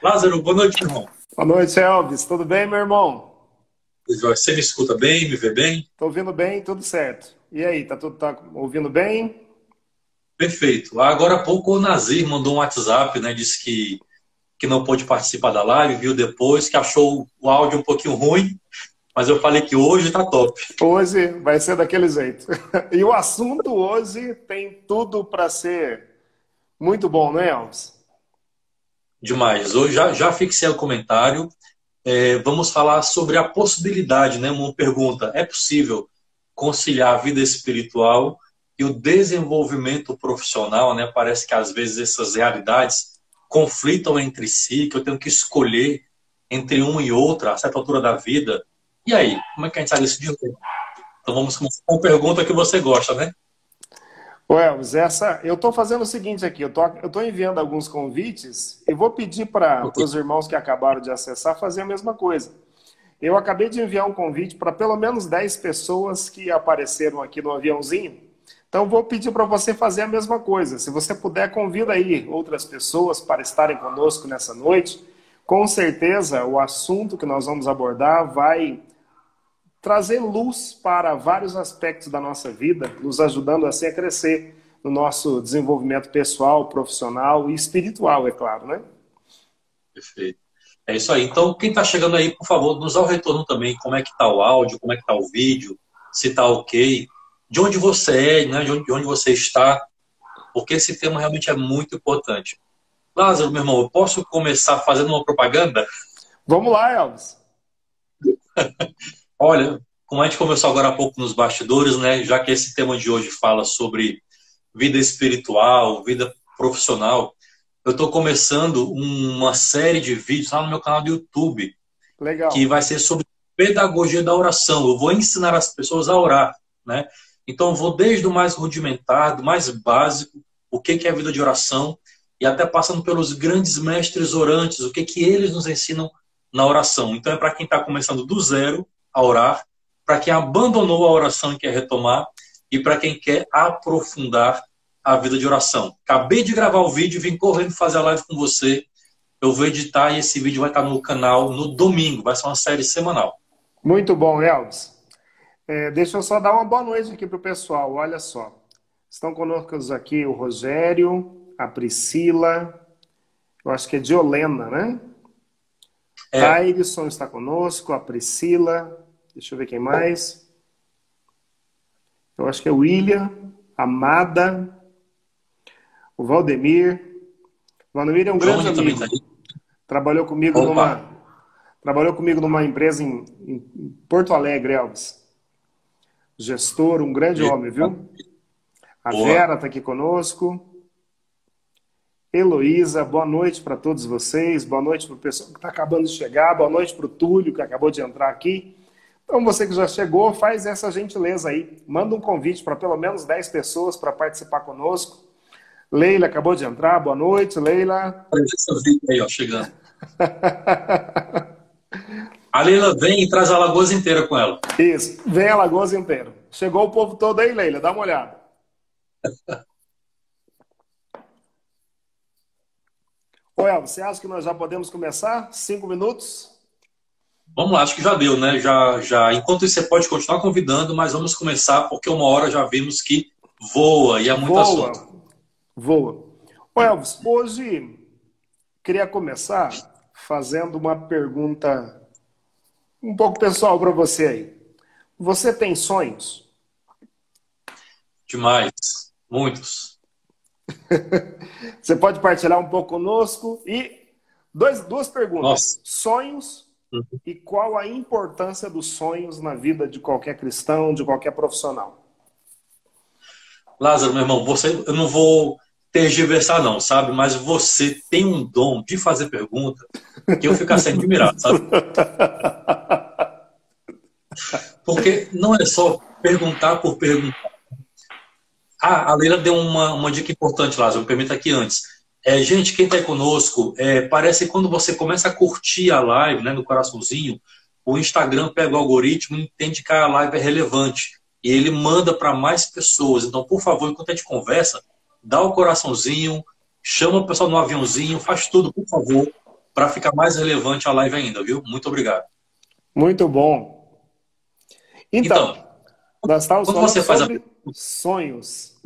Lázaro, boa noite, irmão. Boa noite, Elvis. Tudo bem, meu irmão? Você me escuta bem, me vê bem? Tô ouvindo bem, tudo certo. E aí, tá tudo tá ouvindo bem? Perfeito. Agora há pouco o Nazir mandou um WhatsApp, né? Disse que, que não pôde participar da live, viu depois, que achou o áudio um pouquinho ruim, mas eu falei que hoje tá top. Hoje vai ser daquele jeito. E o assunto hoje tem tudo para ser muito bom, né, Elvis? Demais. Hoje já, já fixei o comentário. É, vamos falar sobre a possibilidade, né? Uma pergunta: é possível conciliar a vida espiritual e o desenvolvimento profissional, né? Parece que às vezes essas realidades conflitam entre si, que eu tenho que escolher entre uma e outra a certa altura da vida. E aí, como é que a gente sai desse dia? Então vamos começar com a pergunta que você gosta, né? Ô Elvis, essa, eu estou fazendo o seguinte aqui, eu estou enviando alguns convites e vou pedir para os irmãos que acabaram de acessar fazer a mesma coisa. Eu acabei de enviar um convite para pelo menos 10 pessoas que apareceram aqui no aviãozinho. Então vou pedir para você fazer a mesma coisa. Se você puder, convida aí outras pessoas para estarem conosco nessa noite. Com certeza o assunto que nós vamos abordar vai trazer luz para vários aspectos da nossa vida, nos ajudando assim a crescer no nosso desenvolvimento pessoal, profissional e espiritual, é claro, né? Perfeito. É isso aí. Então, quem está chegando aí, por favor, nos dá o retorno também. Como é que está o áudio, como é que está o vídeo, se está ok, de onde você é, né? de, onde, de onde você está, porque esse tema realmente é muito importante. Lázaro, meu irmão, eu posso começar fazendo uma propaganda? Vamos lá, Elvis. Olha, como a gente conversou agora há pouco nos bastidores, né, já que esse tema de hoje fala sobre vida espiritual, vida profissional, eu estou começando uma série de vídeos lá no meu canal do YouTube, Legal. que vai ser sobre pedagogia da oração. Eu vou ensinar as pessoas a orar, né? Então, eu vou desde o mais rudimentar, do mais básico, o que é a vida de oração, e até passando pelos grandes mestres orantes, o que, que eles nos ensinam na oração. Então, é para quem está começando do zero a orar, para quem abandonou a oração e quer retomar, e para quem quer aprofundar a vida de oração. Acabei de gravar o vídeo, vim correndo fazer a live com você. Eu vou editar e esse vídeo vai estar no canal no domingo, vai ser uma série semanal. Muito bom, Elvis. É, deixa eu só dar uma boa noite aqui para o pessoal. Olha só. Estão conosco aqui o Rogério, a Priscila, eu acho que é Diolena, né? É. Tairson está conosco, a Priscila, deixa eu ver quem mais. Eu acho que é o William, Amada, o Valdemir. O Valdemir é um grande amigo. Tá trabalhou comigo Opa. numa trabalhou comigo numa empresa em, em Porto Alegre, Elvis. Gestor, um grande homem, viu? A Boa. Vera está aqui conosco. Heloísa, boa noite para todos vocês, boa noite para o pessoal que está acabando de chegar, boa noite para o Túlio, que acabou de entrar aqui. Então, você que já chegou, faz essa gentileza aí. Manda um convite para pelo menos 10 pessoas para participar conosco. Leila acabou de entrar, boa noite, Leila. aí, ó, chegando. a Leila vem e traz a Lagoas inteira com ela. Isso, vem a Lagoas inteira. Chegou o povo todo aí, Leila, dá uma olhada. Ô, El, você acha que nós já podemos começar? Cinco minutos? Vamos lá, acho que já deu, né? Já, já. Enquanto isso, você pode continuar convidando, mas vamos começar, porque uma hora já vimos que voa e há muito voa, assunto. Voa. Ô, Elvis, hoje queria começar fazendo uma pergunta um pouco pessoal para você aí. Você tem sonhos? Demais, muitos. Você pode partilhar um pouco conosco e dois, duas perguntas: Nossa. sonhos. E qual a importância dos sonhos na vida de qualquer cristão, de qualquer profissional. Lázaro, meu irmão, você, eu não vou tergiversar não, sabe? Mas você tem um dom de fazer pergunta que eu fico assim admirado, sabe? Porque não é só perguntar por perguntar ah, a Leila deu uma, uma dica importante, Lázaro, me permita aqui antes. É, gente, quem está conosco, é, parece que quando você começa a curtir a live né, no coraçãozinho, o Instagram pega o algoritmo e entende que a live é relevante. E ele manda para mais pessoas. Então, por favor, enquanto a gente conversa, dá o coraçãozinho, chama o pessoal no aviãozinho, faz tudo, por favor, para ficar mais relevante a live ainda, viu? Muito obrigado. Muito bom. Então, então nós quando você faz sobre a... sonhos.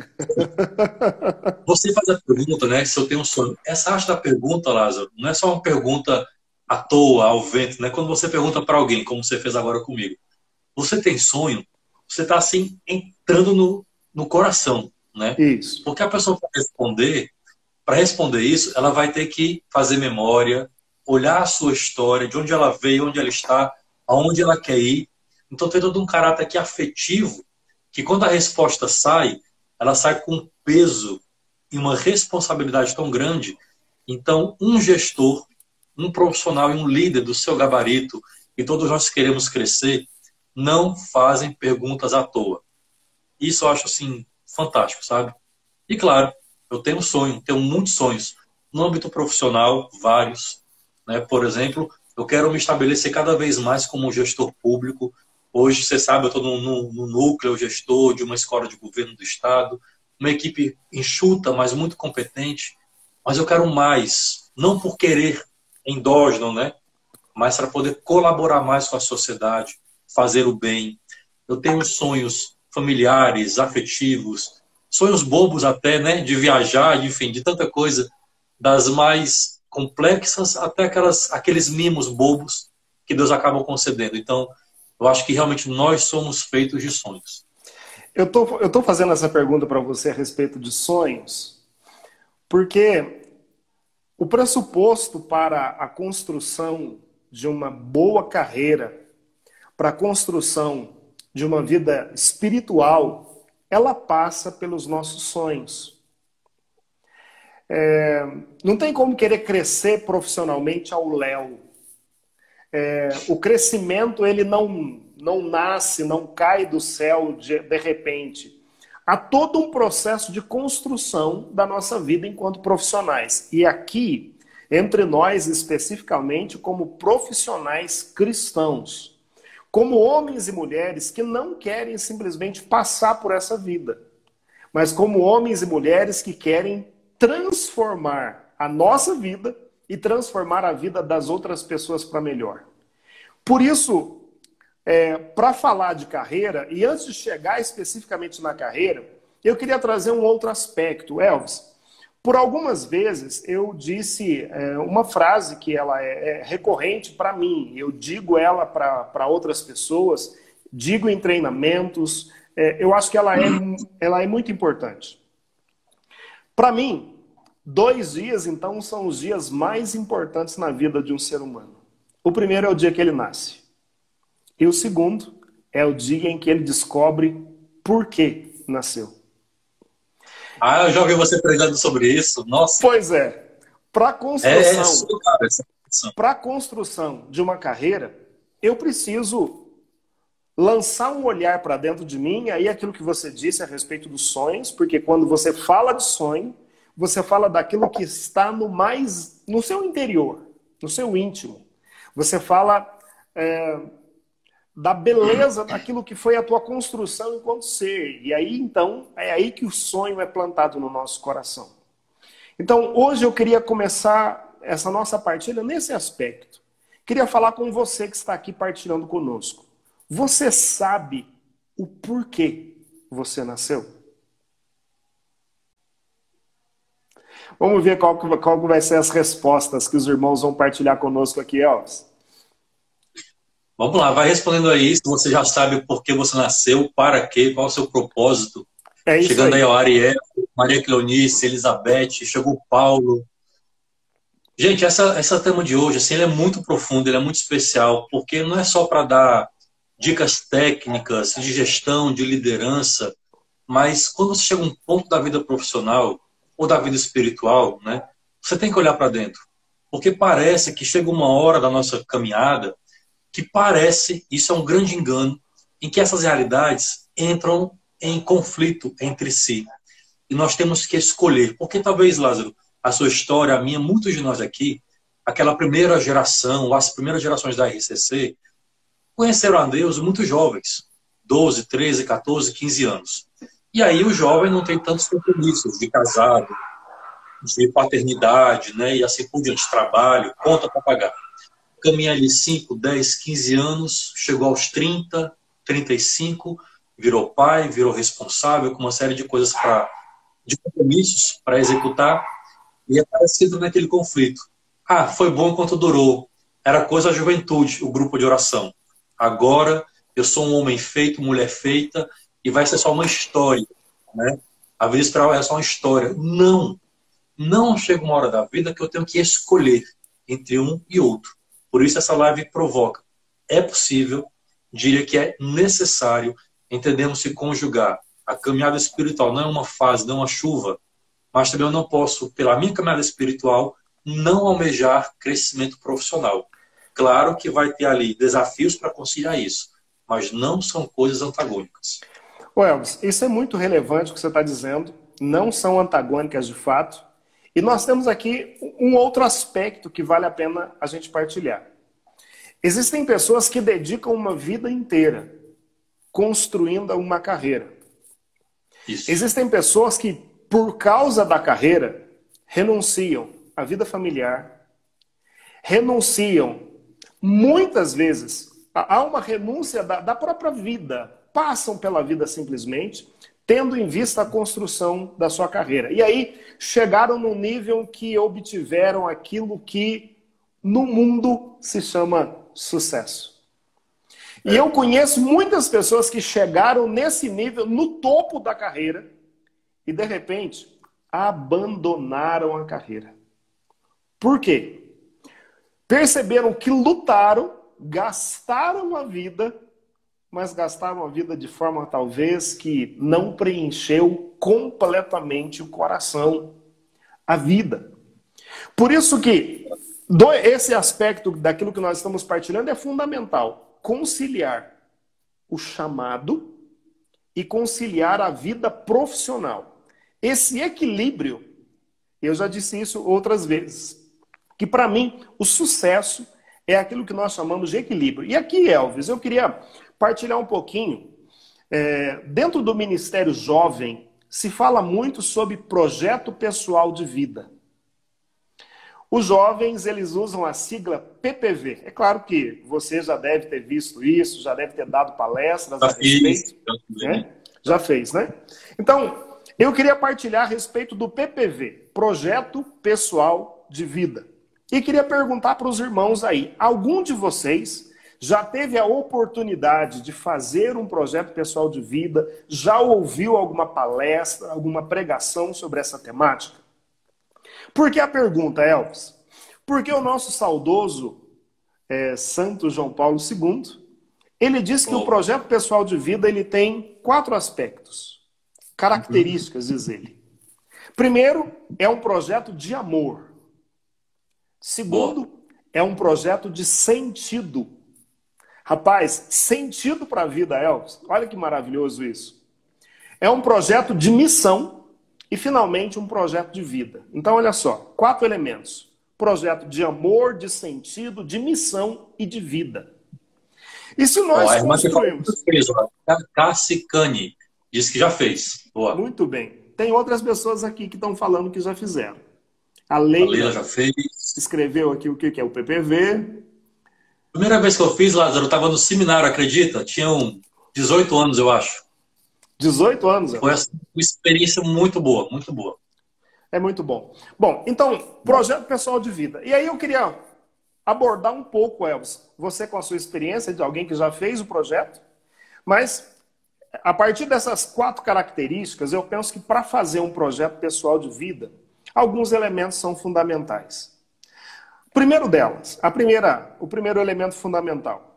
Você faz a pergunta, né? Se eu tenho um sonho. Essa arte da pergunta, Lázaro, não é só uma pergunta à toa, ao vento, né? Quando você pergunta para alguém, como você fez agora comigo, você tem sonho? Você está assim entrando no, no coração, né? Isso. Porque a pessoa para responder, para responder isso, ela vai ter que fazer memória, olhar a sua história, de onde ela veio, onde ela está, aonde ela quer ir. Então tem todo um caráter aqui afetivo, que quando a resposta sai, ela sai com peso e uma responsabilidade tão grande. Então, um gestor, um profissional e um líder do seu gabarito, e todos nós queremos crescer, não fazem perguntas à toa. Isso eu acho assim fantástico, sabe? E claro, eu tenho um sonho, tenho muitos sonhos. No âmbito profissional, vários. Né? Por exemplo, eu quero me estabelecer cada vez mais como gestor público. Hoje, você sabe, eu estou no, núcleo gestor de uma escola de governo do Estado, uma equipe enxuta, mas muito competente. Mas eu quero mais, não por querer endógeno, né? mas para poder colaborar mais com a sociedade, fazer o bem. Eu tenho sonhos familiares, afetivos, sonhos bobos até, né? De viajar, enfim, de tanta coisa, das mais complexas até aquelas, aqueles mimos bobos que Deus acaba concedendo. Então, eu acho que realmente nós somos feitos de sonhos. Eu tô, eu tô fazendo essa pergunta para você a respeito de sonhos, porque o pressuposto para a construção de uma boa carreira para a construção de uma vida espiritual, ela passa pelos nossos sonhos. É, não tem como querer crescer profissionalmente ao léu. É, o crescimento ele não, não nasce, não cai do céu de, de repente. Há todo um processo de construção da nossa vida enquanto profissionais. E aqui, entre nós especificamente, como profissionais cristãos, como homens e mulheres que não querem simplesmente passar por essa vida, mas como homens e mulheres que querem transformar a nossa vida e transformar a vida das outras pessoas para melhor. Por isso, é, para falar de carreira, e antes de chegar especificamente na carreira, eu queria trazer um outro aspecto. Elvis, por algumas vezes eu disse é, uma frase que ela é, é recorrente para mim, eu digo ela para outras pessoas, digo em treinamentos, é, eu acho que ela é, ela é muito importante. Para mim, dois dias então são os dias mais importantes na vida de um ser humano. O primeiro é o dia que ele nasce, e o segundo é o dia em que ele descobre por que nasceu. Ah, eu já ouvi você pregando sobre isso. Nossa. Pois é. Para construção, é, para construção de uma carreira, eu preciso lançar um olhar para dentro de mim, aí aquilo que você disse a respeito dos sonhos, porque quando você fala de sonho, você fala daquilo que está no mais no seu interior, no seu íntimo. Você fala é, da beleza daquilo que foi a tua construção enquanto ser. E aí, então, é aí que o sonho é plantado no nosso coração. Então, hoje eu queria começar essa nossa partilha nesse aspecto. Queria falar com você que está aqui partilhando conosco. Você sabe o porquê você nasceu? Vamos ver qual, qual vai ser as respostas que os irmãos vão partilhar conosco aqui, Elvis. Vamos lá, vai respondendo aí se você já sabe por que você nasceu, para quê, qual é o seu propósito. É isso Chegando aí. aí Ariel, Maria Cleonice, Elizabeth, chegou o Paulo. Gente, essa, essa tema de hoje, assim, ele é muito profundo, ele é muito especial, porque não é só para dar dicas técnicas de gestão, de liderança, mas quando você chega a um ponto da vida profissional ou da vida espiritual, né, você tem que olhar para dentro. Porque parece que chega uma hora da nossa caminhada que parece, isso é um grande engano, em que essas realidades entram em conflito entre si. E nós temos que escolher. Porque talvez, Lázaro, a sua história, a minha, muitos de nós aqui, aquela primeira geração, as primeiras gerações da RCC, conheceram a Deus muito jovens, 12, 13, 14, 15 anos. E aí o jovem não tem tantos compromissos de casado, de paternidade, né? E assim por diante, trabalho, conta para pagar. Caminha ali 5, 10, 15 anos, chegou aos 30, 35, virou pai, virou responsável, com uma série de coisas para de compromissos para executar e é parecido naquele conflito. Ah, foi bom enquanto durou. Era coisa da juventude, o grupo de oração. Agora eu sou um homem feito, mulher feita, e vai ser só uma história. Né? A vida espiritual é só uma história. Não! Não chega uma hora da vida que eu tenho que escolher entre um e outro. Por isso essa live provoca. É possível, diria que é necessário entendermos se conjugar. A caminhada espiritual não é uma fase, não é uma chuva, mas também eu não posso, pela minha caminhada espiritual, não almejar crescimento profissional. Claro que vai ter ali desafios para conciliar isso, mas não são coisas antagônicas. O Elvis, isso é muito relevante o que você está dizendo, não são antagônicas de fato. E nós temos aqui um outro aspecto que vale a pena a gente partilhar. Existem pessoas que dedicam uma vida inteira construindo uma carreira. Isso. Existem pessoas que, por causa da carreira, renunciam à vida familiar, renunciam muitas vezes há uma renúncia da, da própria vida, passam pela vida simplesmente, tendo em vista a construção da sua carreira. E aí chegaram no nível que obtiveram aquilo que no mundo se chama sucesso. E eu conheço muitas pessoas que chegaram nesse nível, no topo da carreira, e de repente abandonaram a carreira. Por quê? Perceberam que lutaram gastaram a vida, mas gastaram a vida de forma talvez que não preencheu completamente o coração, a vida. Por isso que esse aspecto daquilo que nós estamos partilhando é fundamental. Conciliar o chamado e conciliar a vida profissional. Esse equilíbrio, eu já disse isso outras vezes, que para mim o sucesso é aquilo que nós chamamos de equilíbrio. E aqui, Elvis, eu queria partilhar um pouquinho. É, dentro do Ministério Jovem, se fala muito sobre projeto pessoal de vida. Os jovens, eles usam a sigla PPV. É claro que você já deve ter visto isso, já deve ter dado palestras já a respeito. né? Já fez, né? Então, eu queria partilhar a respeito do PPV, Projeto Pessoal de Vida. E queria perguntar para os irmãos aí: algum de vocês já teve a oportunidade de fazer um projeto pessoal de vida? Já ouviu alguma palestra, alguma pregação sobre essa temática? Por que a pergunta, Elvis? Porque o nosso saudoso é, Santo João Paulo II, ele diz que o projeto pessoal de vida ele tem quatro aspectos, características, diz ele. Primeiro, é um projeto de amor. Segundo, é um projeto de sentido. Rapaz, sentido para a vida, Elvis. Olha que maravilhoso isso. É um projeto de missão e, finalmente, um projeto de vida. Então, olha só: quatro elementos: projeto de amor, de sentido, de missão e de vida. E se nós oh, construímos. Cassi Cani disse que já fez. Boa. Muito bem. Tem outras pessoas aqui que estão falando que já fizeram. A Leila, a Leila já fez. escreveu aqui o que é o PPV. Primeira vez que eu fiz, Lázaro, eu estava no seminário, acredita? Tinham 18 anos, eu acho. 18 anos? Foi uma experiência muito boa, muito boa. É muito bom. Bom, então, projeto pessoal de vida. E aí eu queria abordar um pouco, Elvis, você com a sua experiência de alguém que já fez o projeto, mas a partir dessas quatro características, eu penso que para fazer um projeto pessoal de vida, Alguns elementos são fundamentais. Primeiro delas, a primeira, o primeiro elemento fundamental.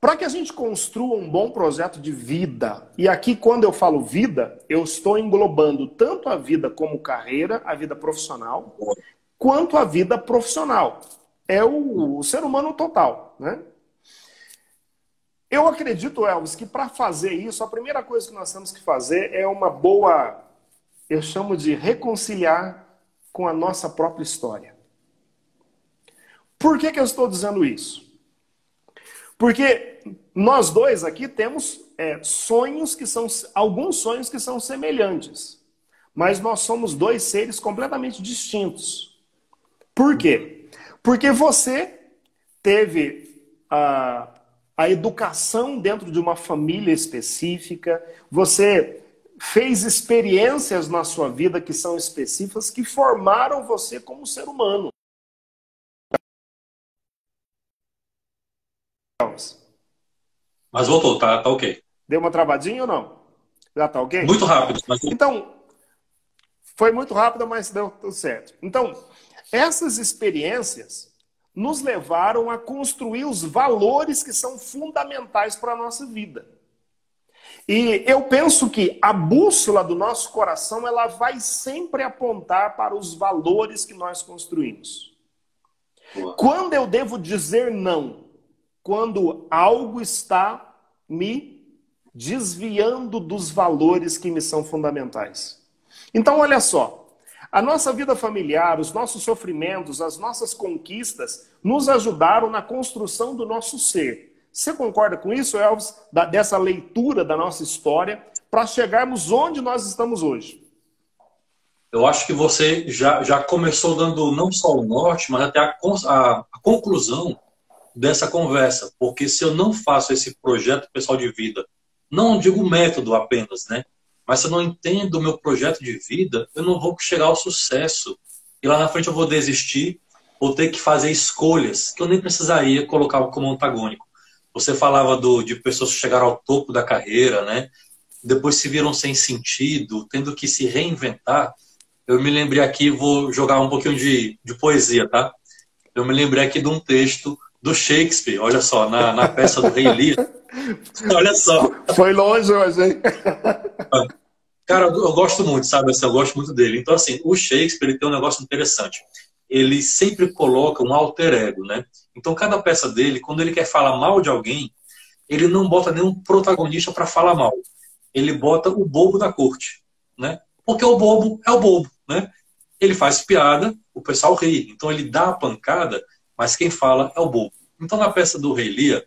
Para que a gente construa um bom projeto de vida, e aqui quando eu falo vida, eu estou englobando tanto a vida como carreira, a vida profissional, quanto a vida profissional. É o, o ser humano total, né? Eu acredito, Elvis, que para fazer isso, a primeira coisa que nós temos que fazer é uma boa, eu chamo de reconciliar com a nossa própria história. Por que, que eu estou dizendo isso? Porque nós dois aqui temos é, sonhos que são alguns sonhos que são semelhantes, mas nós somos dois seres completamente distintos. Por quê? Porque você teve a, a educação dentro de uma família específica, você fez experiências na sua vida que são específicas, que formaram você como ser humano. Mas voltou, tá, tá ok. Deu uma travadinha ou não? Já tá ok? Muito rápido. Mas... Então, foi muito rápido, mas deu tudo certo. Então, essas experiências nos levaram a construir os valores que são fundamentais para a nossa vida. E eu penso que a bússola do nosso coração, ela vai sempre apontar para os valores que nós construímos. Quando eu devo dizer não? Quando algo está me desviando dos valores que me são fundamentais. Então, olha só, a nossa vida familiar, os nossos sofrimentos, as nossas conquistas nos ajudaram na construção do nosso ser. Você concorda com isso, Elvis, da, dessa leitura da nossa história, para chegarmos onde nós estamos hoje? Eu acho que você já, já começou dando não só o norte, mas até a, a, a conclusão dessa conversa. Porque se eu não faço esse projeto pessoal de vida, não digo método apenas, né? Mas se eu não entendo o meu projeto de vida, eu não vou chegar ao sucesso. E lá na frente eu vou desistir, vou ter que fazer escolhas que eu nem precisaria colocar como antagônico. Você falava do, de pessoas que chegaram ao topo da carreira, né? Depois se viram sem sentido, tendo que se reinventar. Eu me lembrei aqui, vou jogar um pouquinho de, de poesia, tá? Eu me lembrei aqui de um texto do Shakespeare, olha só, na, na peça do Rei Lear. olha só. Foi longe hoje, hein? Cara, eu, eu gosto muito, sabe? Assim, eu gosto muito dele. Então, assim, o Shakespeare ele tem um negócio interessante. Ele sempre coloca um alter ego, né? Então, cada peça dele, quando ele quer falar mal de alguém, ele não bota nenhum protagonista para falar mal. Ele bota o bobo da corte, né? Porque o bobo é o bobo, né? Ele faz piada, o pessoal ri. Então, ele dá a pancada, mas quem fala é o bobo. Então, na peça do Rei Lia,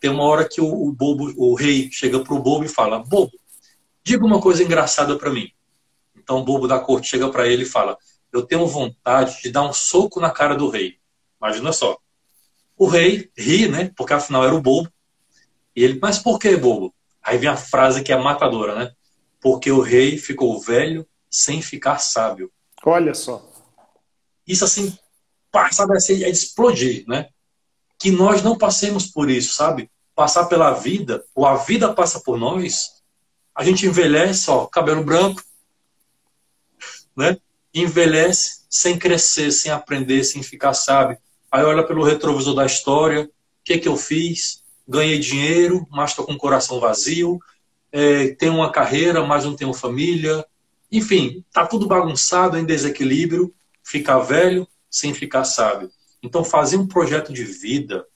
tem uma hora que o, o bobo, o rei chega pro bobo e fala: "Bobo, diga uma coisa engraçada para mim". Então, o bobo da corte chega para ele e fala: "Eu tenho vontade de dar um soco na cara do rei". Imagina só. O rei ri, né? Porque afinal era o bobo. E ele, mas por que bobo? Aí vem a frase que é matadora, né? Porque o rei ficou velho sem ficar sábio. Olha só. Isso assim, sabe, assim, é de explodir, né? Que nós não passemos por isso, sabe? Passar pela vida, ou a vida passa por nós, a gente envelhece, ó, cabelo branco, né? Envelhece sem crescer, sem aprender, sem ficar sábio aí olha pelo retrovisor da história, o que, que eu fiz? Ganhei dinheiro, mas estou com o coração vazio, é, tenho uma carreira, mas não tenho família. Enfim, tá tudo bagunçado, em desequilíbrio, ficar velho sem ficar sábio. Então, fazer um projeto de vida,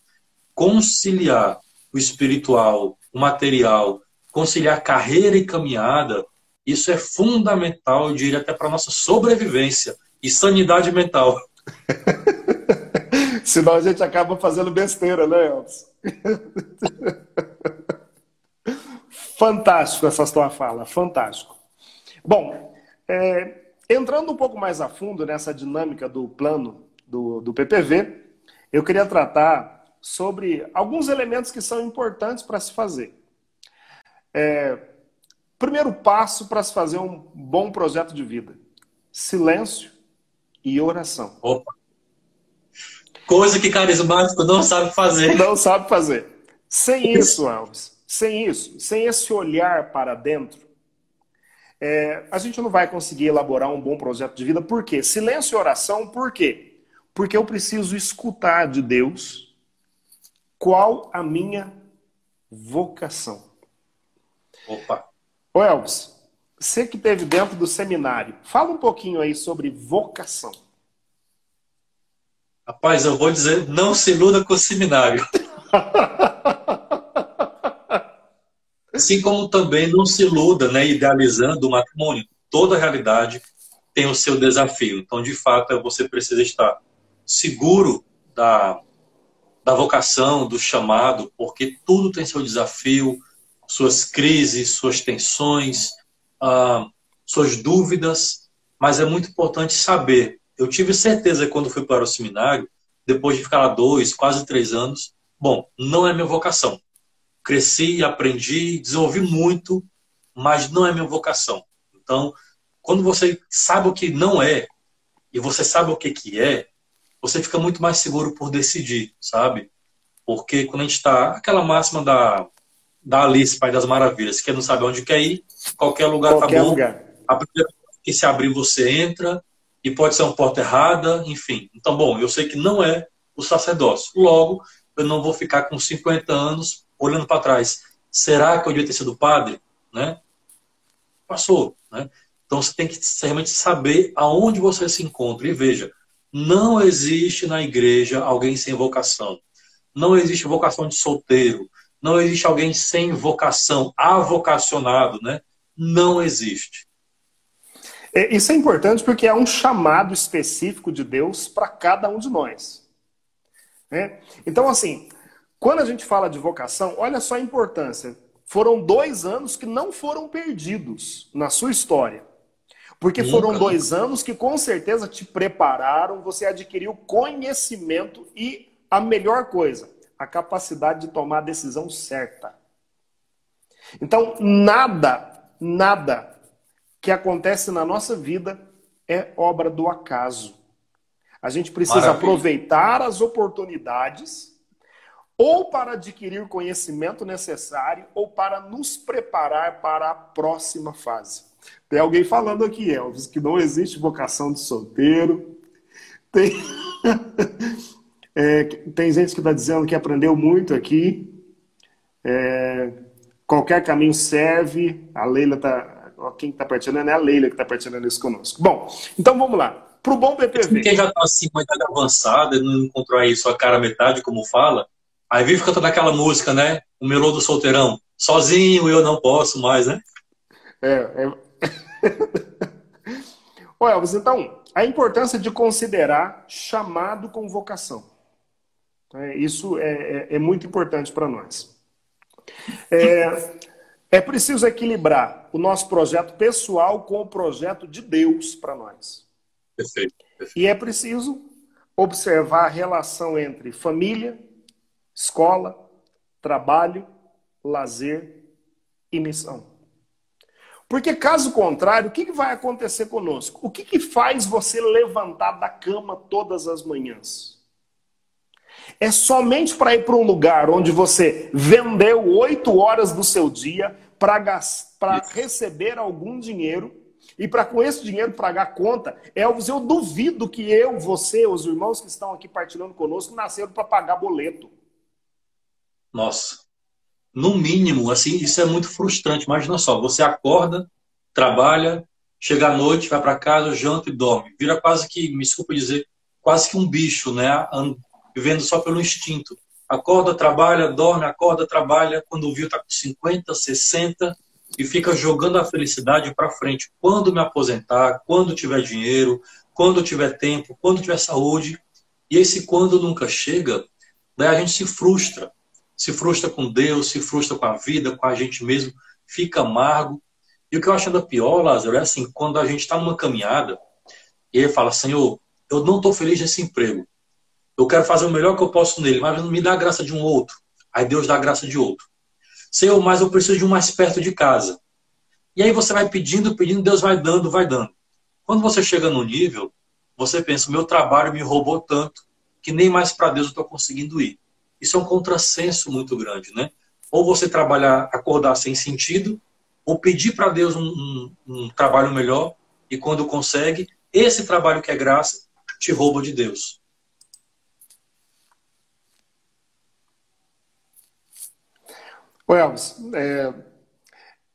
conciliar o espiritual, o material, conciliar carreira e caminhada, isso é fundamental, eu diria até para nossa sobrevivência e sanidade mental. Senão a gente acaba fazendo besteira, né, Elvis? fantástico essa tua fala, fantástico. Bom, é, entrando um pouco mais a fundo nessa dinâmica do plano do, do PPV, eu queria tratar sobre alguns elementos que são importantes para se fazer. É, primeiro passo para se fazer um bom projeto de vida: silêncio e oração. Opa! Coisa que carismático não sabe fazer. Não sabe fazer. Sem isso, Alves, sem isso, sem esse olhar para dentro, é, a gente não vai conseguir elaborar um bom projeto de vida. Por quê? Silêncio e oração, por quê? Porque eu preciso escutar de Deus qual a minha vocação. Opa! Ô Elvis, você que esteve dentro do seminário, fala um pouquinho aí sobre vocação. Rapaz, eu vou dizer, não se iluda com o seminário. Assim como também não se iluda, né, idealizando o matrimônio. Toda realidade tem o seu desafio. Então, de fato, você precisa estar seguro da, da vocação, do chamado, porque tudo tem seu desafio, suas crises, suas tensões. Ah, suas dúvidas, mas é muito importante saber. Eu tive certeza quando fui para o seminário, depois de ficar lá dois, quase três anos, bom, não é minha vocação. Cresci, aprendi, desenvolvi muito, mas não é minha vocação. Então, quando você sabe o que não é e você sabe o que, que é, você fica muito mais seguro por decidir, sabe? Porque quando a gente está. Aquela máxima da, da Alice, Pai das Maravilhas, que não sabe onde quer ir, qualquer lugar tá qualquer tá bom. Lugar. A primeira que se abrir, você entra, e pode ser uma porta errada, enfim. Então, bom, eu sei que não é o sacerdócio. Logo, eu não vou ficar com 50 anos olhando para trás. Será que eu devia ter sido padre? Né? Passou. Né? Então você tem que realmente saber aonde você se encontra. E veja, não existe na igreja alguém sem vocação. Não existe vocação de solteiro. Não existe alguém sem vocação, avocacionado, né? Não existe. Isso é importante porque é um chamado específico de Deus para cada um de nós. Né? Então, assim, quando a gente fala de vocação, olha só a importância. Foram dois anos que não foram perdidos na sua história. Porque Nunca. foram dois anos que com certeza te prepararam, você adquiriu conhecimento e a melhor coisa, a capacidade de tomar a decisão certa. Então, nada, nada que acontece na nossa vida é obra do acaso. A gente precisa Maravilha. aproveitar as oportunidades ou para adquirir conhecimento necessário ou para nos preparar para a próxima fase. Tem alguém falando aqui, Elvis, que não existe vocação de solteiro. Tem, é, tem gente que está dizendo que aprendeu muito aqui. É, qualquer caminho serve. A Leila está. Quem está partilhando é a Leila que está partilhando isso conosco. Bom, então vamos lá. Para o bom BPV. Quem já está assim, uma idade avançada, não encontrou aí sua cara metade, como fala, aí vive cantando aquela música, né? O melô do solteirão. Sozinho eu não posso mais, né? É, é, Ô Elvis, então, a importância de considerar chamado com vocação. É, isso é, é, é, muito importante para nós. É, é preciso equilibrar o nosso projeto pessoal com o projeto de Deus para nós. Perfeito, perfeito. E é preciso observar a relação entre família, escola, trabalho, lazer e missão. Porque, caso contrário, o que, vai acontecer conosco? O que, que faz você levantar da cama todas as manhãs? É somente para ir para um lugar onde você vendeu oito horas do seu dia para receber algum dinheiro e para com esse dinheiro pagar conta. Elvis, eu duvido que eu, você, os irmãos que estão aqui partilhando conosco, nasceram para pagar boleto. Nossa no mínimo, assim, isso é muito frustrante. Imagina só, você acorda, trabalha, chega à noite, vai para casa, janta e dorme. Vira quase que, me desculpa dizer, quase que um bicho, né? Vivendo só pelo instinto. Acorda, trabalha, dorme, acorda, trabalha. Quando viu, tá com 50, 60 e fica jogando a felicidade para frente. Quando me aposentar, quando tiver dinheiro, quando tiver tempo, quando tiver saúde. E esse quando nunca chega, daí a gente se frustra se frustra com Deus, se frustra com a vida, com a gente mesmo, fica amargo. E o que eu acho ainda pior, Lázaro, é assim, quando a gente está numa caminhada e ele fala, Senhor, eu não estou feliz nesse emprego. Eu quero fazer o melhor que eu posso nele, mas me dá a graça de um outro. Aí Deus dá a graça de outro. Senhor, mas eu preciso de um mais perto de casa. E aí você vai pedindo, pedindo, Deus vai dando, vai dando. Quando você chega no nível, você pensa, meu trabalho me roubou tanto que nem mais para Deus eu estou conseguindo ir. Isso é um contrassenso muito grande, né? Ou você trabalhar, acordar sem sentido, ou pedir para Deus um, um, um trabalho melhor, e quando consegue, esse trabalho que é graça te rouba de Deus. O é,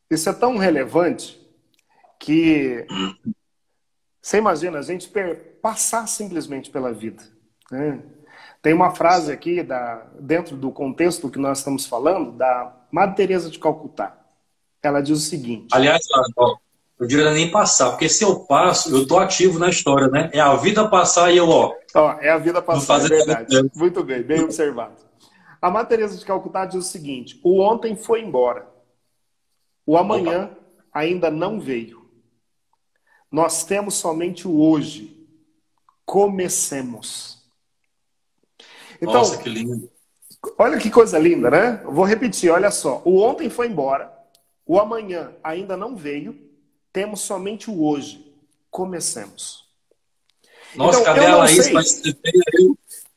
isso é tão relevante que você imagina a gente passar simplesmente pela vida. Né? Tem uma frase aqui, da, dentro do contexto que nós estamos falando, da Madre Teresa de Calcutá. Ela diz o seguinte. Aliás, ó, eu diria nem passar, porque se eu passo, eu estou ativo na história, né? É a vida passar e eu, ó. ó é a vida passar, é verdade. Muito bem, bem observado. A Madre Teresa de Calcutá diz o seguinte: o ontem foi embora, o amanhã Opa. ainda não veio. Nós temos somente o hoje. Comecemos. Então, Nossa, que lindo. Olha que coisa linda, né? Eu vou repetir, olha só. O ontem foi embora, o amanhã ainda não veio, temos somente o hoje. Comecemos. Nossa, então, cadê a Laís? Sei...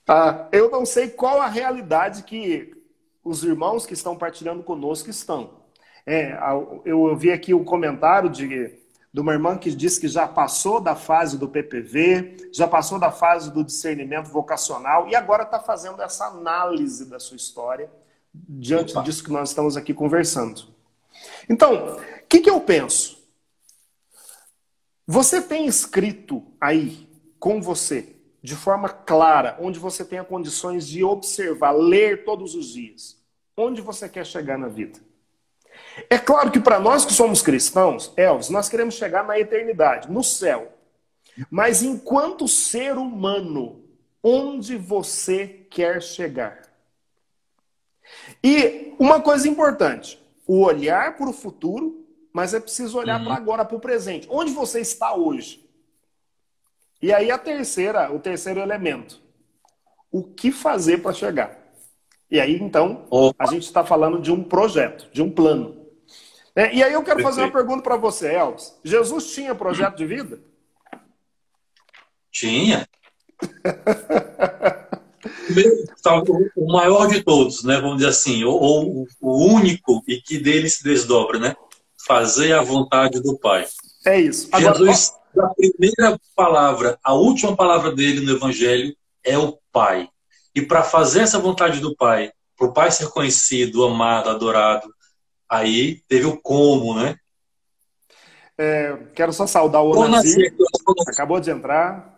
Ah, eu não sei qual a realidade que os irmãos que estão partilhando conosco estão. É, eu vi aqui o comentário de, de uma irmã que disse que já passou da fase do PPV, já passou da fase do discernimento vocacional e agora está fazendo essa análise da sua história diante Opa. disso que nós estamos aqui conversando. Então, o que, que eu penso? Você tem escrito aí com você, de forma clara, onde você tenha condições de observar, ler todos os dias, onde você quer chegar na vida. É claro que para nós que somos cristãos, Elvis, nós queremos chegar na eternidade, no céu. Mas enquanto ser humano, onde você quer chegar? E uma coisa importante, o olhar para o futuro, mas é preciso olhar uhum. para agora, para o presente. Onde você está hoje? E aí a terceira, o terceiro elemento, o que fazer para chegar? E aí então Opa. a gente está falando de um projeto, de um plano. É, e aí eu quero Perfeito. fazer uma pergunta para você, Elvis. Jesus tinha projeto de vida? Tinha. o maior de todos, né? Vamos dizer assim, ou, ou, o único e que dele se desdobra, né? Fazer a vontade do Pai. É isso. Agora, Jesus, a primeira palavra, a última palavra dele no Evangelho é o Pai. E para fazer essa vontade do Pai, para o Pai ser conhecido, amado, adorado, Aí teve o como, né? É, quero só saudar o Onazir, acabou de entrar.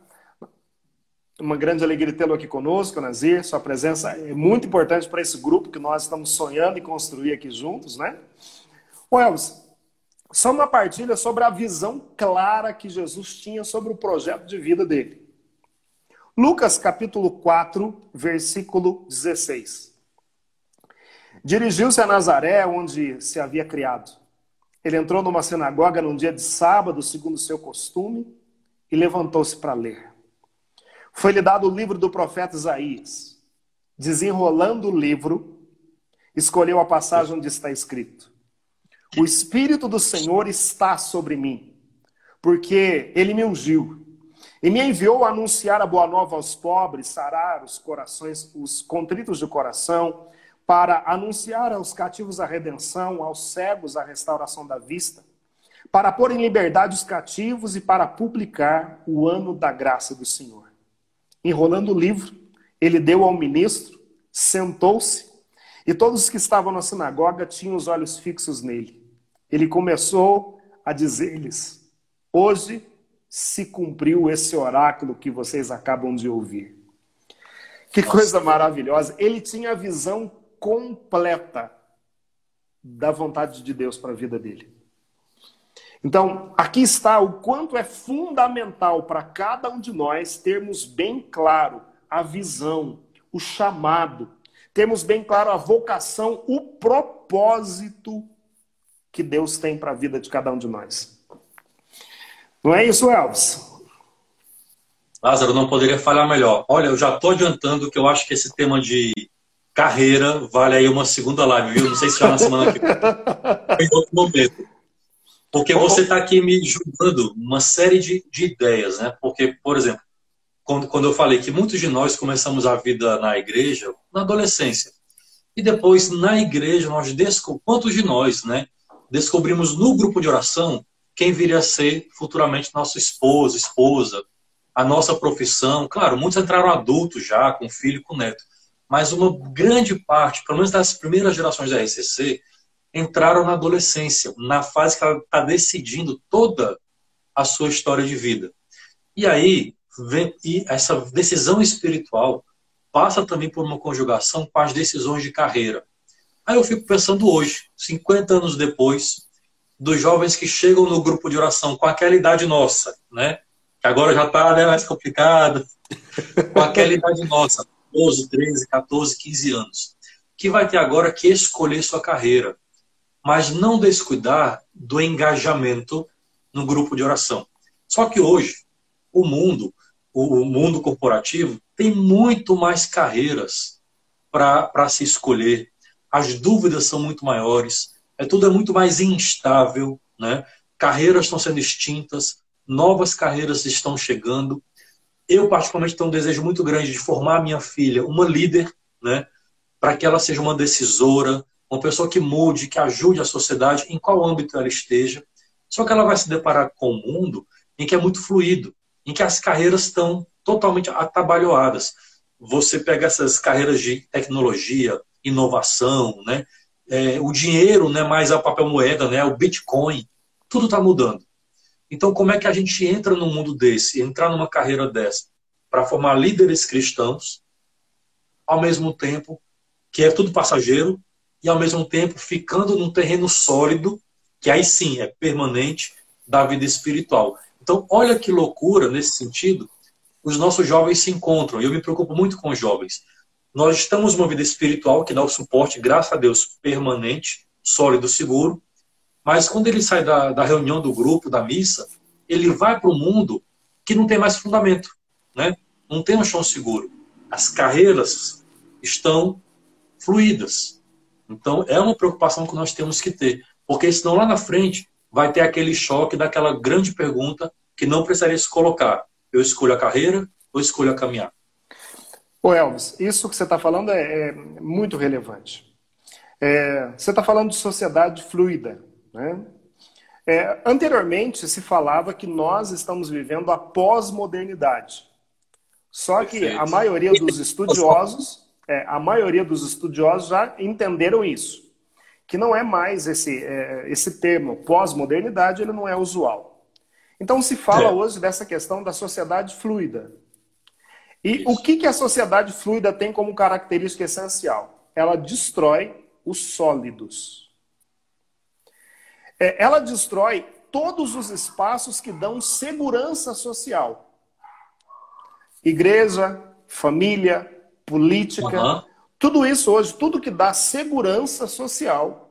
Uma grande alegria tê-lo aqui conosco, Nazir. Sua presença é muito importante para esse grupo que nós estamos sonhando e construir aqui juntos, né? O Elvis, só uma partilha sobre a visão clara que Jesus tinha sobre o projeto de vida dele. Lucas capítulo 4, versículo 16. Dirigiu-se a Nazaré, onde se havia criado. Ele entrou numa sinagoga num dia de sábado, segundo seu costume, e levantou-se para ler. Foi-lhe dado o livro do profeta Isaías. Desenrolando o livro, escolheu a passagem onde está escrito: O Espírito do Senhor está sobre mim, porque ele me ungiu e me enviou a anunciar a boa nova aos pobres, sarar os corações, os contritos de coração, para anunciar aos cativos a redenção, aos cegos a restauração da vista, para pôr em liberdade os cativos e para publicar o ano da graça do Senhor. Enrolando o livro, ele deu ao ministro, sentou-se, e todos os que estavam na sinagoga tinham os olhos fixos nele. Ele começou a dizer-lhes: Hoje se cumpriu esse oráculo que vocês acabam de ouvir. Que coisa maravilhosa! Ele tinha a visão completa da vontade de Deus para a vida dele. Então, aqui está o quanto é fundamental para cada um de nós termos bem claro a visão, o chamado, termos bem claro a vocação, o propósito que Deus tem para a vida de cada um de nós. Não é isso, Elvis? Lázaro, não poderia falar melhor. Olha, eu já estou adiantando que eu acho que esse tema de carreira, vale aí uma segunda live, viu? Não sei se já na semana que vem, em outro momento. Porque você está aqui me julgando uma série de, de ideias, né? Porque, por exemplo, quando, quando eu falei que muitos de nós começamos a vida na igreja, na adolescência, e depois na igreja nós descobrimos, quantos de nós, né? Descobrimos no grupo de oração quem viria a ser futuramente nosso esposo, esposa, a nossa profissão. Claro, muitos entraram adultos já, com filho com neto mas uma grande parte, pelo menos das primeiras gerações da RCC, entraram na adolescência, na fase que ela está decidindo toda a sua história de vida. E aí, vem, e essa decisão espiritual passa também por uma conjugação com as decisões de carreira. Aí eu fico pensando hoje, 50 anos depois, dos jovens que chegam no grupo de oração com aquela idade nossa, né? Que agora já está né, mais complicado, com aquela idade nossa 12, 13, 14, 15 anos, que vai ter agora que escolher sua carreira, mas não descuidar do engajamento no grupo de oração. Só que hoje, o mundo, o mundo corporativo, tem muito mais carreiras para se escolher. As dúvidas são muito maiores, é tudo é muito mais instável, né? Carreiras estão sendo extintas, novas carreiras estão chegando. Eu, particularmente, tenho um desejo muito grande de formar minha filha uma líder, né? Para que ela seja uma decisora, uma pessoa que mude, que ajude a sociedade em qual âmbito ela esteja. Só que ela vai se deparar com um mundo em que é muito fluido, em que as carreiras estão totalmente atabalhoadas. Você pega essas carreiras de tecnologia, inovação, né? É, o dinheiro, né, mais a papel moeda, né, o Bitcoin, tudo está mudando. Então, como é que a gente entra num mundo desse, entrar numa carreira dessa, para formar líderes cristãos, ao mesmo tempo que é tudo passageiro, e ao mesmo tempo ficando num terreno sólido, que aí sim é permanente, da vida espiritual. Então, olha que loucura nesse sentido, os nossos jovens se encontram, e eu me preocupo muito com os jovens. Nós estamos numa vida espiritual que dá o suporte, graças a Deus, permanente, sólido, seguro, mas quando ele sai da, da reunião do grupo, da missa, ele vai para o mundo que não tem mais fundamento, né? não tem um chão seguro. As carreiras estão fluídas. Então, é uma preocupação que nós temos que ter, porque senão lá na frente vai ter aquele choque daquela grande pergunta que não precisaria se colocar. Eu escolho a carreira ou escolho a caminhar? Ô Elvis, isso que você está falando é, é, muito relevante. É, você está falando de sociedade fluida. Né? É, anteriormente se falava que nós estamos vivendo a pós-modernidade. Só que Perfeito. a maioria dos estudiosos, é, a maioria dos estudiosos já entenderam isso, que não é mais esse é, esse termo pós-modernidade, ele não é usual. Então se fala é. hoje dessa questão da sociedade fluida. E isso. o que, que a sociedade fluida tem como característica essencial? Ela destrói os sólidos. É, ela destrói todos os espaços que dão segurança social. Igreja, família, política, uhum. tudo isso hoje, tudo que dá segurança social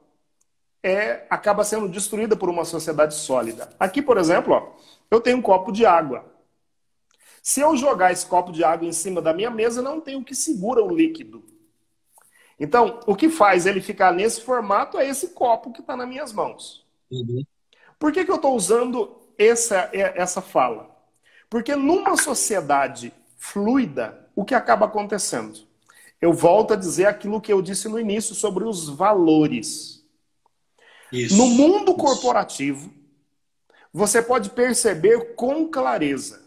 é acaba sendo destruída por uma sociedade sólida. Aqui, por exemplo, ó, eu tenho um copo de água. Se eu jogar esse copo de água em cima da minha mesa, não tem o que segura o líquido. Então, o que faz ele ficar nesse formato é esse copo que está nas minhas mãos. Uhum. Por que, que eu estou usando essa, essa fala? Porque numa sociedade fluida, o que acaba acontecendo? Eu volto a dizer aquilo que eu disse no início sobre os valores. Isso, no mundo corporativo, você pode perceber com clareza,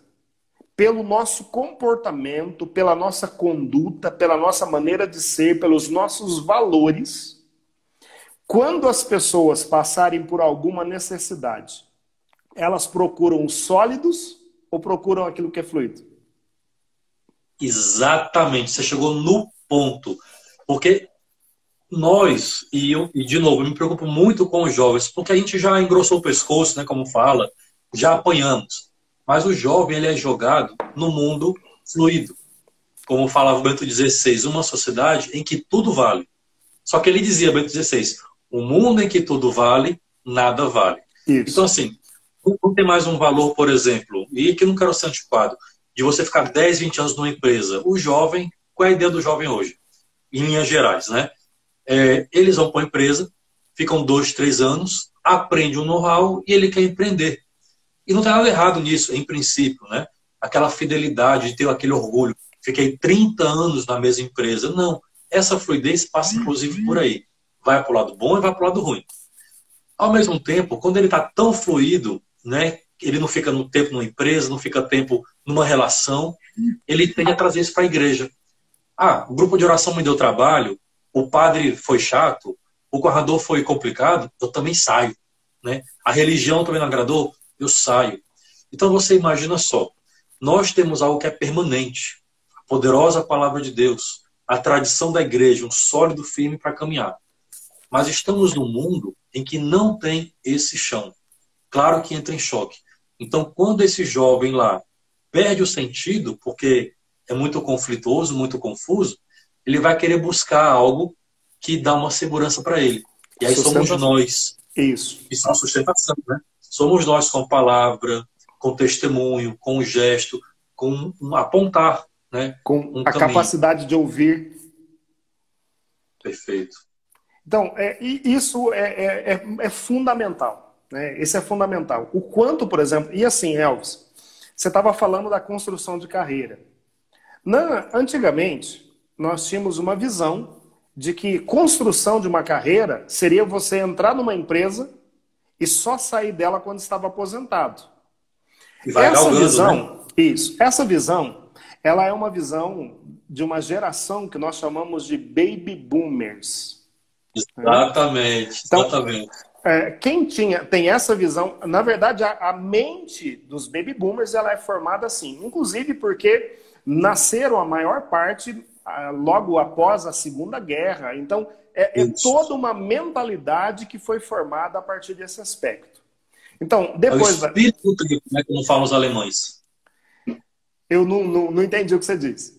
pelo nosso comportamento, pela nossa conduta, pela nossa maneira de ser, pelos nossos valores, quando as pessoas passarem por alguma necessidade, elas procuram os sólidos ou procuram aquilo que é fluido? Exatamente, você chegou no ponto. Porque nós, e, eu, e de novo, eu me preocupo muito com os jovens, porque a gente já engrossou o pescoço, né, como fala, já apanhamos. Mas o jovem ele é jogado no mundo fluido. Como falava o Bento XVI, uma sociedade em que tudo vale. Só que ele dizia, Bento XVI, um mundo em que tudo vale, nada vale. Isso. Então, assim, não tem mais um valor, por exemplo, e que não quero ser antiquado, de você ficar 10, 20 anos numa empresa. O jovem, qual é a ideia do jovem hoje? Em linhas gerais, né? É, eles vão para a empresa, ficam dois, três anos, aprende um know-how e ele quer empreender. E não tem nada errado nisso, em princípio, né? Aquela fidelidade, de ter aquele orgulho. Fiquei 30 anos na mesma empresa. Não. Essa fluidez passa, inclusive, por aí vai para o lado bom e vai para o lado ruim. Ao mesmo tempo, quando ele está tão fluido, né, ele não fica no tempo numa empresa, não fica tempo numa relação, ele tende a trazer isso para a igreja. Ah, o grupo de oração me deu trabalho, o padre foi chato, o corredor foi complicado, eu também saio. Né? A religião também não agradou, eu saio. Então você imagina só, nós temos algo que é permanente, a poderosa palavra de Deus, a tradição da igreja, um sólido firme para caminhar. Mas estamos num mundo em que não tem esse chão. Claro que entra em choque. Então, quando esse jovem lá perde o sentido, porque é muito conflituoso, muito confuso, ele vai querer buscar algo que dá uma segurança para ele. E aí somos nós. Isso. Isso é uma sustentação, né? Somos nós com palavra, com testemunho, com gesto, com um apontar, né? Com um a caminho. capacidade de ouvir. Perfeito. Então, é, isso é, é, é, é fundamental. Né? Esse é fundamental. O quanto, por exemplo, e assim, Elvis, você estava falando da construção de carreira. Na, antigamente, nós tínhamos uma visão de que construção de uma carreira seria você entrar numa empresa e só sair dela quando estava aposentado. essa visão, né? isso, essa visão, ela é uma visão de uma geração que nós chamamos de baby boomers. Exatamente, então, exatamente. É, quem tinha, tem essa visão, na verdade, a, a, mente dos baby boomers ela é formada assim, inclusive porque nasceram a maior parte logo após a Segunda Guerra. Então, é, é toda uma mentalidade que foi formada a partir desse aspecto. Então, depois. É o espírito da... como é que não falam os alemães? Eu não, não, não entendi o que você disse.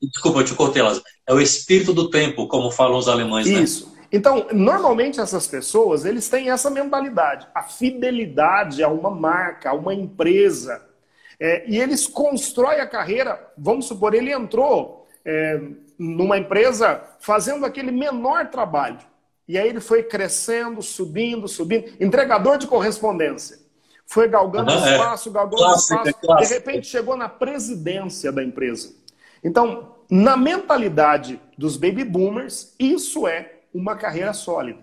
Desculpa, eu te cortei, Lázaro. É o espírito do tempo, como falam os alemães, né? Isso. Então, normalmente essas pessoas, eles têm essa mentalidade. A fidelidade a uma marca, a uma empresa. É, e eles constroem a carreira, vamos supor, ele entrou é, numa empresa fazendo aquele menor trabalho. E aí ele foi crescendo, subindo, subindo. Entregador de correspondência. Foi galgando uhum, espaço, é. galgando clássico, espaço. É de repente chegou na presidência da empresa. Então, na mentalidade dos baby boomers, isso é uma carreira sólida.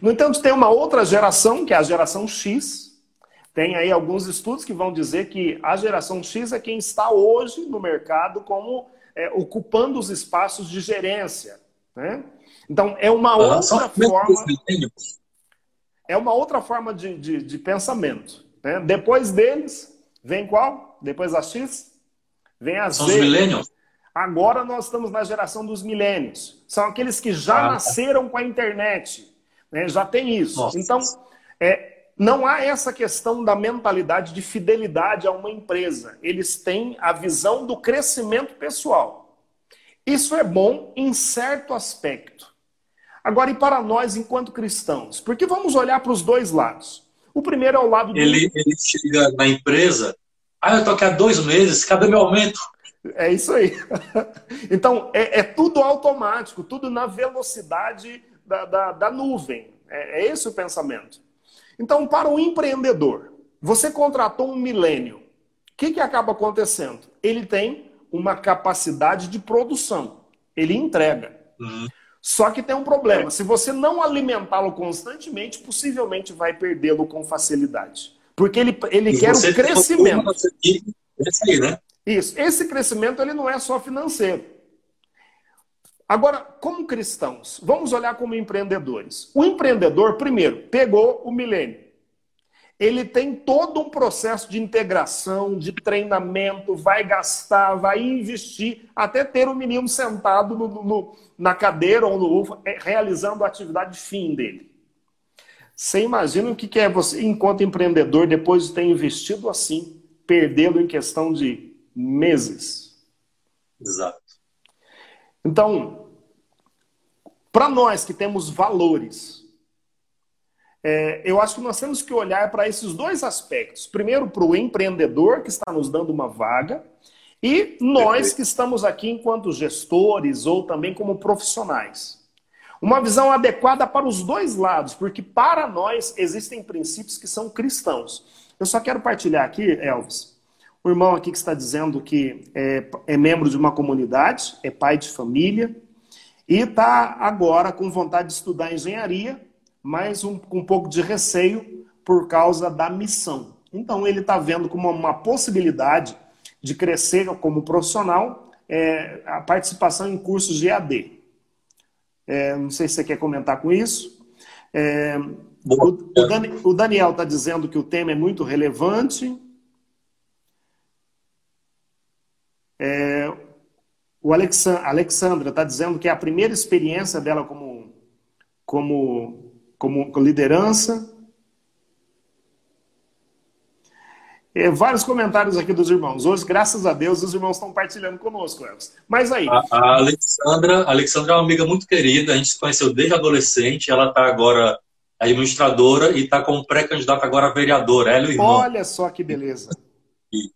No entanto, tem uma outra geração, que é a geração X. Tem aí alguns estudos que vão dizer que a geração X é quem está hoje no mercado como é, ocupando os espaços de gerência. Né? Então, é uma outra forma. É uma outra forma de, de, de pensamento. Né? Depois deles, vem qual? Depois da X? Vem as São Z. os millennials? Agora nós estamos na geração dos milênios. São aqueles que já ah, tá. nasceram com a internet. Né? Já tem isso. Nossa. Então, é, não há essa questão da mentalidade de fidelidade a uma empresa. Eles têm a visão do crescimento pessoal. Isso é bom em certo aspecto. Agora, e para nós, enquanto cristãos? Porque vamos olhar para os dois lados. O primeiro é o lado do. Ele, ele chega na empresa ah, eu tô aqui há dois meses, cadê meu aumento? É isso aí. Então, é, é tudo automático, tudo na velocidade da, da, da nuvem. É, é, esse o pensamento. Então, para o empreendedor, você contratou um milênio. O que, que acaba acontecendo? Ele tem uma capacidade de produção. Ele entrega. Uhum. Só que tem um problema. Se você não alimentá-lo constantemente, possivelmente vai perdê-lo com facilidade. Porque ele, ele quer um crescimento. Né? Isso. Esse crescimento ele não é só financeiro. Agora, como cristãos, vamos olhar como empreendedores. O empreendedor, primeiro, pegou o milênio. Ele tem todo um processo de integração, de treinamento, vai gastar, vai investir, até ter o menino sentado no, no, na cadeira ou no é, realizando a atividade fim dele. Você imagina o que é você, enquanto empreendedor, depois de ter investido assim, perdê-lo em questão de meses? Exato. Então, para nós que temos valores, é, eu acho que nós temos que olhar para esses dois aspectos. Primeiro, para o empreendedor que está nos dando uma vaga, e nós que estamos aqui enquanto gestores ou também como profissionais. Uma visão adequada para os dois lados, porque para nós existem princípios que são cristãos. Eu só quero partilhar aqui, Elvis, o irmão aqui que está dizendo que é, é membro de uma comunidade, é pai de família, e está agora com vontade de estudar engenharia, mas um, com um pouco de receio por causa da missão. Então ele está vendo como uma possibilidade de crescer como profissional é, a participação em cursos de AD. É, não sei se você quer comentar com isso. É, o, o, Dani, o, Daniel está dizendo que o tema é muito relevante. É, o Alexandra está dizendo que é a primeira experiência dela como, como, como liderança. É, vários comentários aqui dos irmãos. Hoje, graças a Deus, os irmãos estão partilhando conosco, Elvis. Mas aí. A, a, Alexandra, a Alexandra é uma amiga muito querida, a gente se conheceu desde adolescente, ela está agora administradora e está como pré-candidato agora a vereador, ela e o irmão. Olha só que beleza. E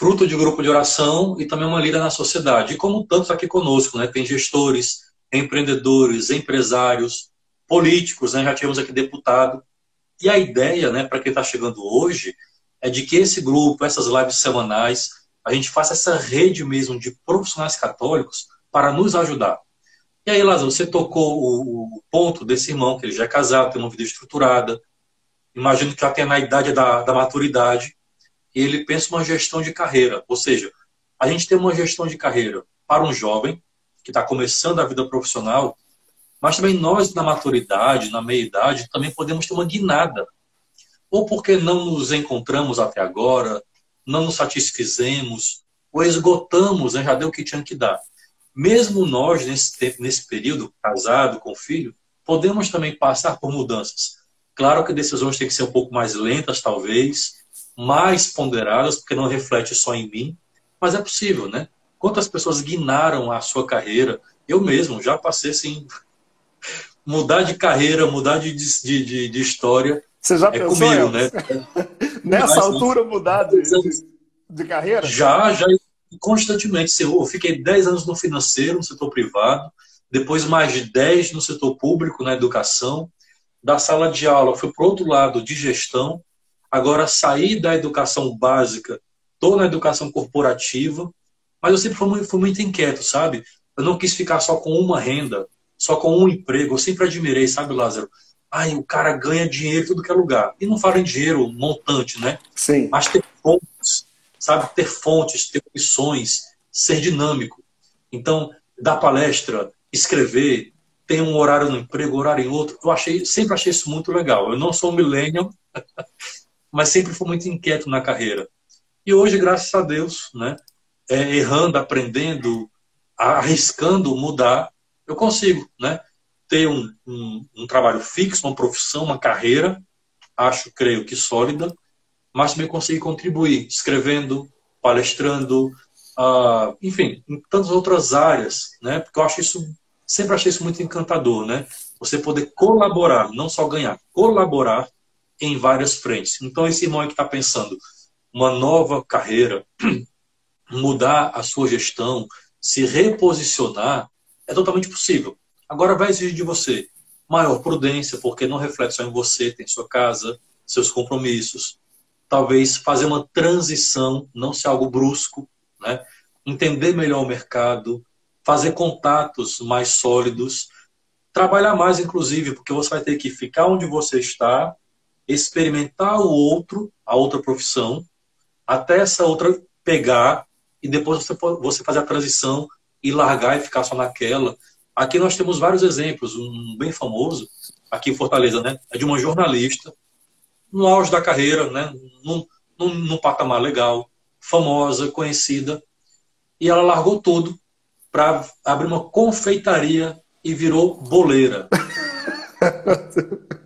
fruto de grupo de oração e também uma líder na sociedade. E como tantos aqui conosco, né? Tem gestores, empreendedores, empresários, políticos, né? Já tivemos aqui deputado. E a ideia, né, para quem está chegando hoje, é de que esse grupo, essas lives semanais, a gente faça essa rede mesmo de profissionais católicos para nos ajudar. E aí, Lázaro, você tocou o, o, ponto desse irmão, que ele já é casado, tem uma vida estruturada, imagino que já tem na idade da, da maturidade, ele pensa uma gestão de carreira. Ou seja, a gente tem uma gestão de carreira para um jovem que está começando a vida profissional, mas também nós, na maturidade, na meia-idade, também podemos ter uma guinada. Ou porque não nos encontramos até agora, não nos satisfizemos, ou esgotamos, né, já deu o que tinha que dar. Mesmo nós, nesse tempo, nesse período, casado, com filho, podemos também passar por mudanças. Claro que decisões têm que ser um pouco mais lentas, talvez, mais ponderadas, porque não reflete só em mim, mas é possível, né? Quantas pessoas guinaram a sua carreira? Eu mesmo já passei assim, mudar de carreira, mudar de, de, de, de história. Você já é pensou, comigo, né? Nessa mas, altura mudar de, de, carreira? Já, já constantemente. Eu fiquei 10 anos no financeiro, no setor privado, depois mais de 10 no setor público, na educação. Da sala de aula, fui para o outro lado de gestão. Agora saí da educação básica, estou na educação corporativa, mas eu sempre fui muito, fui muito inquieto, sabe? Eu não quis ficar só com uma renda, só com um emprego. Eu sempre admirei, sabe, Lázaro? Ai, o cara ganha dinheiro em tudo que é lugar. E não fala em dinheiro montante, né? Sim. Mas ter fontes, sabe? Ter fontes, ter opções, ser dinâmico. Então, dar palestra, escrever, ter um horário no emprego, horário em outro, eu achei, sempre achei isso muito legal. Eu não sou um millennial, mas sempre fui muito inquieto na carreira. E hoje, graças a Deus, né, é, errando, aprendendo, arriscando mudar, eu consigo né, ter um, um, um trabalho fixo, uma profissão, uma carreira, acho, creio que sólida, mas também conseguir contribuir, escrevendo, palestrando, uh, enfim, em tantas outras áreas, né? Porque eu acho isso, sempre achei isso muito encantador, né? Você poder colaborar, não só ganhar, colaborar em várias frentes. Então, esse irmão que está pensando uma nova carreira, mudar a sua gestão, se reposicionar, é totalmente possível. Agora vai exigir de você maior prudência, porque não reflete só em você, tem sua casa, seus compromissos, talvez fazer uma transição, não ser algo brusco, né? entender melhor o mercado, fazer contatos mais sólidos, trabalhar mais, inclusive, porque você vai ter que ficar onde você está, experimentar o outro, a outra profissão, até essa outra pegar e depois você, você fazer a transição e largar e ficar só naquela. Aqui nós temos vários exemplos, um bem famoso, aqui em Fortaleza, né? É de uma jornalista no auge da carreira, né? num, num, num patamar legal, famosa, conhecida, e ela largou tudo para abrir uma confeitaria e virou boleira.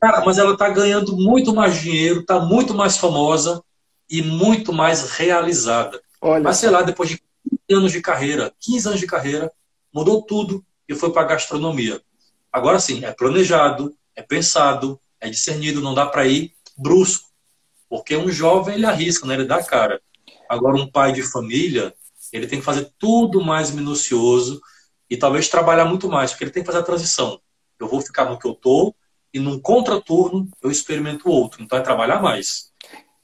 Cara, mas ela está ganhando muito mais dinheiro, está muito mais famosa e muito mais realizada. Olha. Mas sei lá, depois de 15 anos de carreira, 15 anos de carreira, mudou tudo e foi para a gastronomia. Agora sim, é planejado, é pensado, é discernido, não dá para ir brusco. Porque um jovem, ele arrisca, né? ele dá cara. Agora, um pai de família, ele tem que fazer tudo mais minucioso e talvez trabalhar muito mais, porque ele tem que fazer a transição. Eu vou ficar no que eu estou e num contraturno eu experimento outro. Então, é trabalhar mais.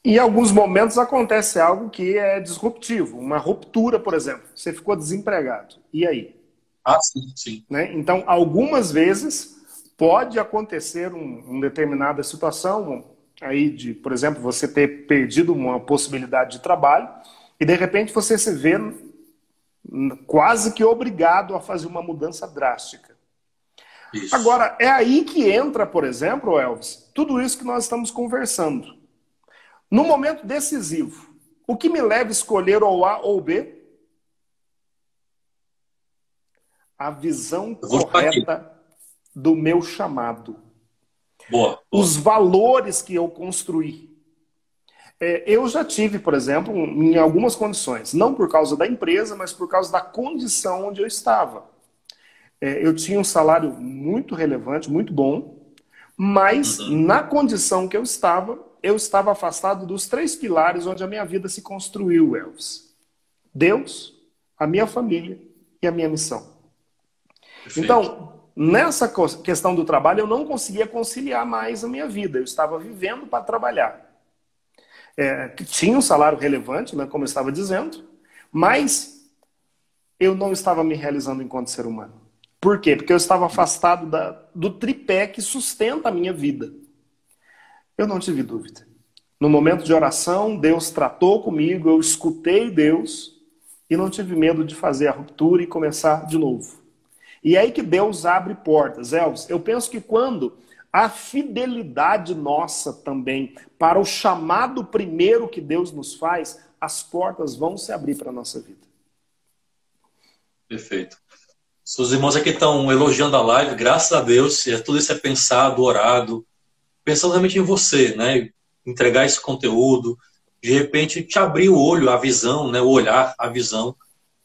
Em alguns momentos acontece algo que é disruptivo, uma ruptura, por exemplo. Você ficou desempregado. E aí? Ah, sim, sim. Né? Então, algumas vezes pode acontecer um, uma determinada situação aí de, por exemplo, você ter perdido uma possibilidade de trabalho e de repente você se vê quase que obrigado a fazer uma mudança drástica. Isso. Agora, é aí que entra, por exemplo, Elvis, tudo isso que nós estamos conversando. No momento decisivo, o que me leva a escolher ou A ou B? A visão correta do meu chamado. Boa. Os valores que eu construí. É, eu já tive, por exemplo, em algumas condições, não por causa da empresa, mas por causa da condição onde eu estava. É, eu tinha um salário muito relevante, muito bom, Mas, uhum. na condição que eu estava, eu estava afastado dos três pilares onde a minha vida se construiu, Elvis. Deus, a minha família e a minha missão. Perfeito. Então, nessa questão do trabalho, eu não conseguia conciliar mais a minha vida. Eu estava vivendo para trabalhar. É, tinha um salário relevante, né, como eu estava dizendo, mas eu não estava me realizando enquanto ser humano. Por quê? Porque eu estava afastado da, do tripé que sustenta a minha vida. Eu não tive dúvida. No momento de oração, Deus tratou comigo, eu escutei Deus e não tive medo de fazer a ruptura e começar de novo. E é aí que Deus abre portas. Elvis, eu penso que quando a fidelidade nossa também para o chamado primeiro que Deus nos faz, as portas vão se abrir para a nossa vida. Perfeito. Seus irmãos aqui estão elogiando a live, graças a Deus, é, tudo isso é pensado, orado, pensando realmente em você, né? Entregar esse conteúdo, de repente te abrir o olho, a visão, né? o olhar, a visão,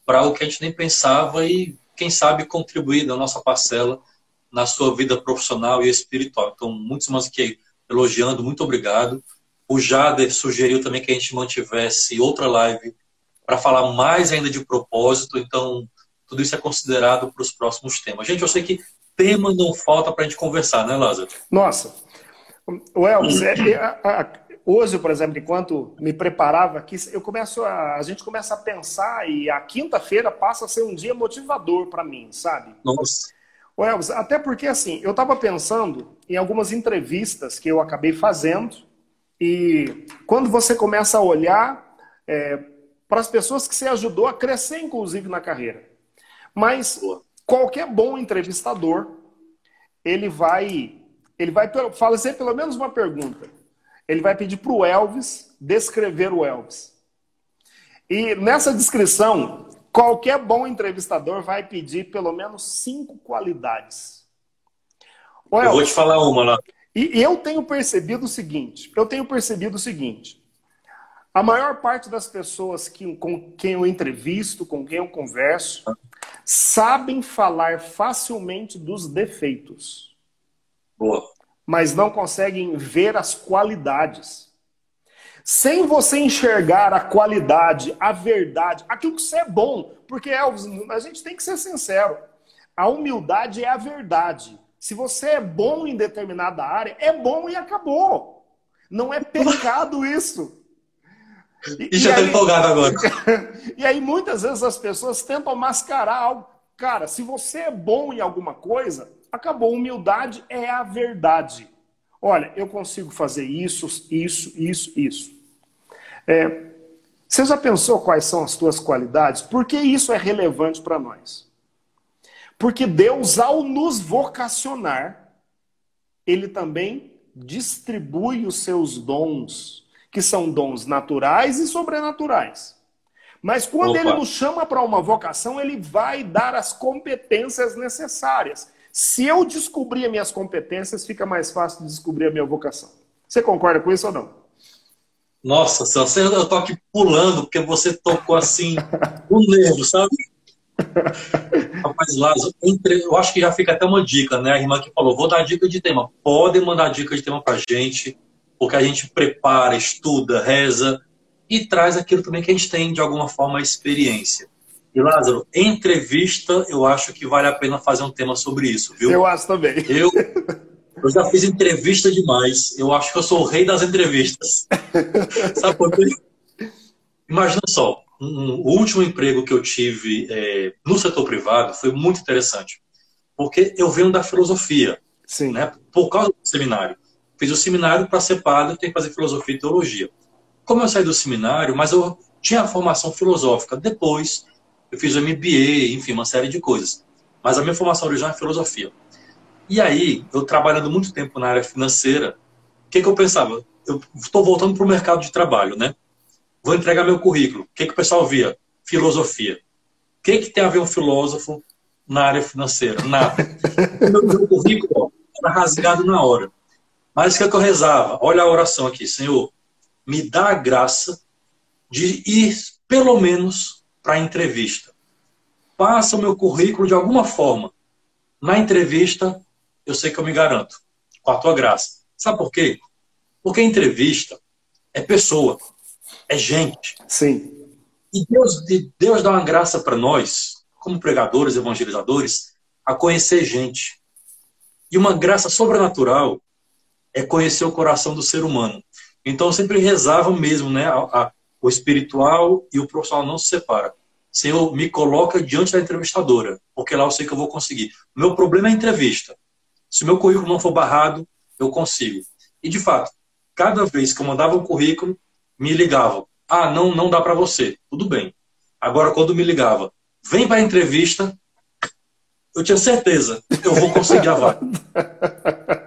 para o que a gente nem pensava e, quem sabe, contribuir na nossa parcela na sua vida profissional e espiritual. Então, muitos irmãos aqui elogiando, muito obrigado. O Jader sugeriu também que a gente mantivesse outra live para falar mais ainda de propósito, então tudo isso é considerado para os próximos temas. Gente, eu sei que tema não falta para a gente conversar, né, Lázaro? Nossa. O Elvis, é, é, hoje, por exemplo, enquanto me preparava aqui, eu começo a, a gente começa a pensar e a quinta-feira passa a ser um dia motivador para mim, sabe? Nossa. O Elvis, até porque assim, eu estava pensando em algumas entrevistas que eu acabei fazendo e quando você começa a olhar é, para as pessoas que você ajudou a crescer, inclusive, na carreira. Mas qualquer bom entrevistador, ele vai, ele vai fazer pelo menos uma pergunta. Ele vai pedir para o Elvis descrever o Elvis. E nessa descrição, qualquer bom entrevistador vai pedir pelo menos cinco qualidades. Elvis, eu vou te falar uma lá. E eu tenho percebido o seguinte: eu tenho percebido o seguinte. A maior parte das pessoas que, com quem eu entrevisto, com quem eu converso, sabem falar facilmente dos defeitos. Boa. Mas não conseguem ver as qualidades. Sem você enxergar a qualidade, a verdade, aquilo que você é bom, porque Elvis, a gente tem que ser sincero. A humildade é a verdade. Se você é bom em determinada área, é bom e acabou. Não é pecado isso. E, e já estou empolgado agora. e aí, muitas vezes, as pessoas tentam mascarar algo. Cara, se você é bom em alguma coisa, acabou. Humildade é a verdade. Olha, eu consigo fazer isso, isso, isso, isso. É, você já pensou quais são as tuas qualidades? Por que isso é relevante para nós? Porque Deus, ao nos vocacionar, Ele também distribui os seus dons que são dons naturais e sobrenaturais. Mas quando Opa. ele nos chama para uma vocação, ele vai dar as competências necessárias. Se eu descobrir as minhas competências, fica mais fácil de descobrir a minha vocação. Você concorda com isso ou não? Nossa, eu tô aqui pulando porque você tocou assim o nervo, sabe? Rapaz, Lázaro, eu acho que já fica até uma dica, né? A irmã que falou, vou dar dica de tema. Podem mandar dica de tema pra gente porque a gente prepara, estuda, reza e traz aquilo também que a gente tem, de alguma forma, a experiência. E Lázaro, entrevista, eu acho que vale a pena fazer um tema sobre isso, viu? Eu acho também. Eu, eu já fiz entrevista demais. Eu acho que eu sou o rei das entrevistas. Sabe por quê? Imagina só, um, o último emprego que eu tive é, no setor privado foi muito interessante. Porque eu venho da filosofia. Sim. Né, por causa do seminário. Fiz o seminário para ser padre, tem que fazer filosofia e teologia. Como eu saí do seminário, mas eu tinha a formação filosófica. Depois, eu fiz o MBA, enfim, uma série de coisas. Mas a minha formação original é filosofia. E aí, eu trabalhando muito tempo na área financeira, o que, que eu pensava? Eu estou voltando para o mercado de trabalho, né? Vou entregar meu currículo. O que, que o pessoal via? Filosofia. O que, que tem a ver um filósofo na área financeira? Nada. meu, meu currículo era rasgado na hora. Mas o que, é que eu rezava? Olha a oração aqui, Senhor, me dá a graça de ir pelo menos para a entrevista. Passa o meu currículo de alguma forma. Na entrevista, eu sei que eu me garanto. com a tua graça. Sabe por quê? Porque entrevista é pessoa, é gente. Sim. E Deus, Deus dá uma graça para nós, como pregadores, evangelizadores, a conhecer gente. E uma graça sobrenatural é conhecer o coração do ser humano. Então eu sempre rezava mesmo, né? A, a, o espiritual e o profissional não se separam. Senhor, me coloca diante da entrevistadora, porque lá eu sei que eu vou conseguir. O meu problema é a entrevista. Se o meu currículo não for barrado, eu consigo. E de fato, cada vez que eu mandava um currículo, me ligavam. Ah, não, não dá para você. Tudo bem. Agora, quando me ligava, vem para a entrevista, eu tinha certeza, eu vou conseguir a vaga.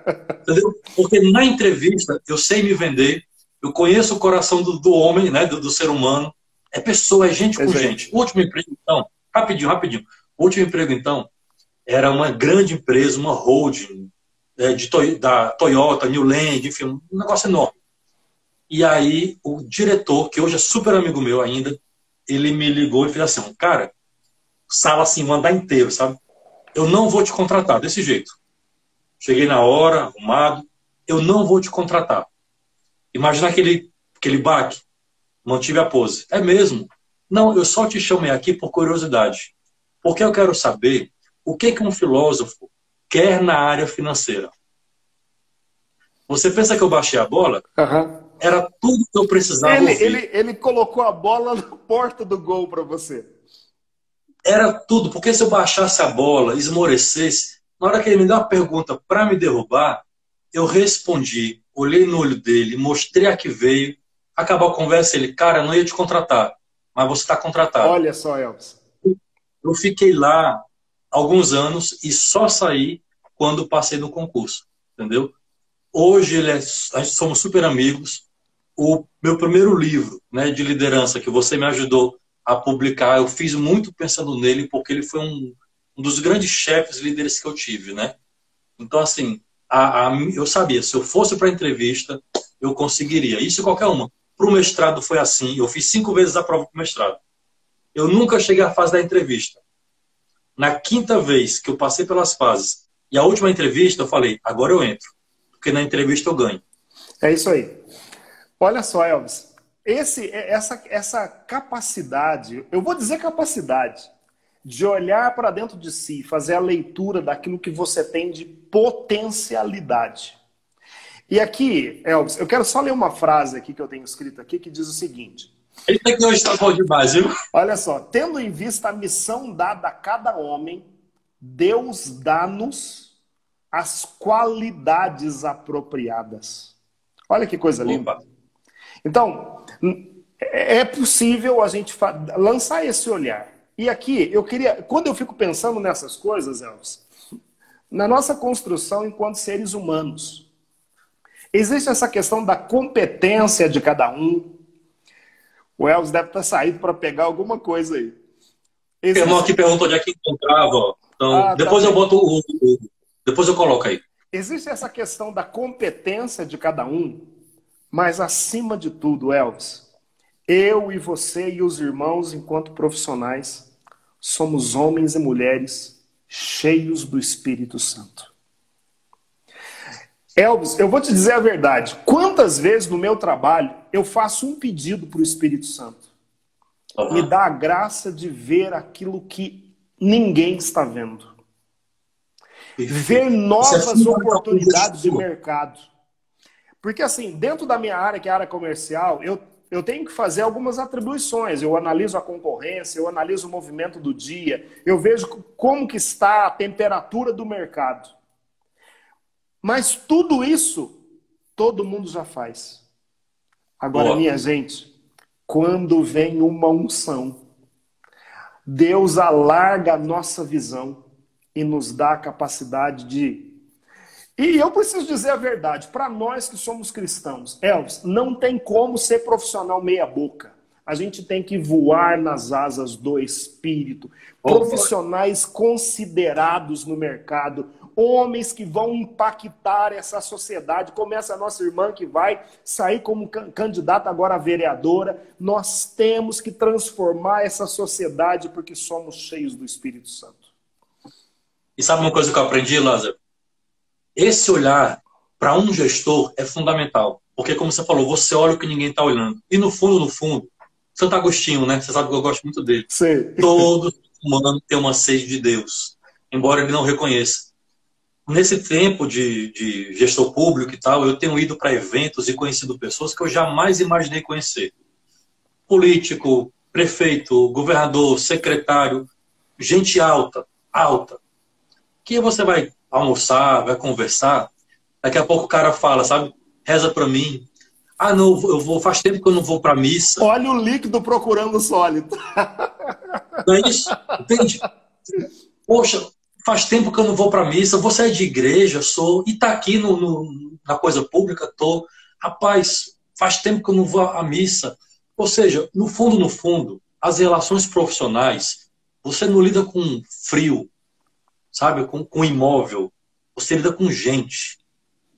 Entendeu? Porque na entrevista eu sei me vender, eu conheço o coração do, do homem, né, do, do, ser humano. É pessoa, é gente com gente. O último emprego, então, rapidinho, rapidinho. O último emprego, então, era uma grande empresa, uma holding é, de, da Toyota, New Land, enfim, um negócio enorme. E aí o diretor, que hoje é super amigo meu ainda, ele me ligou e fez assim, cara, sala assim, um andar inteiro, sabe? Eu não vou te contratar desse jeito. Cheguei na hora, arrumado, eu não vou te contratar. Imagina aquele, aquele baque. Mantive a pose. É mesmo? Não, eu só te chamei aqui por curiosidade. Porque eu quero saber o que, que um filósofo quer na área financeira. Você pensa que eu baixei a bola? Uhum. Era tudo que eu precisava ele, ele, ele colocou a bola na porta do gol para você. Era tudo, porque se eu baixasse a bola, esmorecesse, na hora que ele me deu uma pergunta para me derrubar, eu respondi, olhei no olho dele, mostrei a que veio, acabou a conversa, ele, cara, não ia te contratar, mas você está contratado. Olha só, Elvis. Eu fiquei lá alguns anos e só saí quando passei no concurso, entendeu? Hoje ele é, somos super amigos. O meu primeiro livro né, de liderança que você me ajudou a publicar. Eu fiz muito pensando nele, porque ele foi um, um dos grandes chefes líderes que eu tive, né? Então, assim, a, a, eu sabia, se eu fosse para a entrevista, eu conseguiria. Isso qualquer uma. Para o mestrado foi assim. Eu fiz cinco vezes a prova para o mestrado. Eu nunca cheguei à fase da entrevista. Na quinta vez que eu passei pelas fases e a última entrevista, eu falei, agora eu entro. Porque na entrevista eu ganho. É isso aí. Olha só, Elvis. Esse, é, essa, essa capacidade, eu vou dizer capacidade, de olhar para dentro de si, fazer a leitura daquilo que você tem de potencialidade. E aqui, Elvis, eu quero só ler uma frase aqui que eu tenho escrito aqui que diz o seguinte. Eita que hoje está bom demais, viu? Olha só, tendo em vista a missão dada a cada homem, Deus dá-nos as qualidades apropriadas. Olha que coisa linda. Então, é possível a gente lançar esse olhar. E aqui, eu queria, quando eu fico pensando nessas coisas, Elvis, na nossa construção enquanto seres humanos, existe essa questão da competência de cada um. O Elvis deve estar saído para pegar alguma coisa aí. Existe... O irmão aqui perguntou onde é que encontrava. Então, ah, tá depois tá eu boto o, o. Depois eu coloco aí. Existe essa questão da competência de cada um mas acima de tudo, Elvis, eu e você e os irmãos, enquanto profissionais, somos homens e mulheres cheios do Espírito Santo. Elvis, eu vou te dizer a verdade. Quantas vezes no meu trabalho eu faço um pedido para o Espírito Santo? Uhum. Me dá a graça de ver aquilo que ninguém está vendo. Ver novas oportunidades de mercado porque, assim, dentro da minha área, que é a área comercial, eu, eu tenho que fazer algumas atribuições. Eu analiso a concorrência, eu analiso o movimento do dia, eu vejo como que está a temperatura do mercado. Mas tudo isso, todo mundo já faz. Agora, Boa. minha gente, quando vem uma unção, Deus alarga a nossa visão e nos dá a capacidade de e eu preciso dizer a verdade, para nós que somos cristãos, Elvis, não tem como ser profissional meia-boca. A gente tem que voar nas asas do espírito. Profissionais considerados no mercado, homens que vão impactar essa sociedade, como essa nossa irmã que vai sair como candidata agora a vereadora. Nós temos que transformar essa sociedade porque somos cheios do Espírito Santo. E sabe uma coisa que eu aprendi, Lázaro? Esse olhar para um gestor é fundamental. Porque, como você falou, você olha o que ninguém está olhando. E no fundo, no fundo, Santo Agostinho, né? Você sabe que eu gosto muito dele. Sim. Todo humano tem uma sede de Deus, embora ele não reconheça. Nesse tempo de, de gestor público e tal, eu tenho ido para eventos e conhecido pessoas que eu jamais imaginei conhecer. Político, prefeito, governador, secretário, gente alta, alta. Que você vai almoçar, vai conversar, daqui a pouco o cara fala, sabe? Reza para mim, ah, não, eu vou, faz tempo que eu não vou para missa. Olha o líquido procurando o sólido. Não é isso? Entende? Poxa, faz tempo que eu não vou para missa, vou sair de igreja, sou, e tá aqui no, no, na coisa pública, tô. Rapaz, faz tempo que eu não vou à missa. Ou seja, no fundo, no fundo, as relações profissionais, você não lida com frio, sabe? Com, com imóvel. Você lida com gente.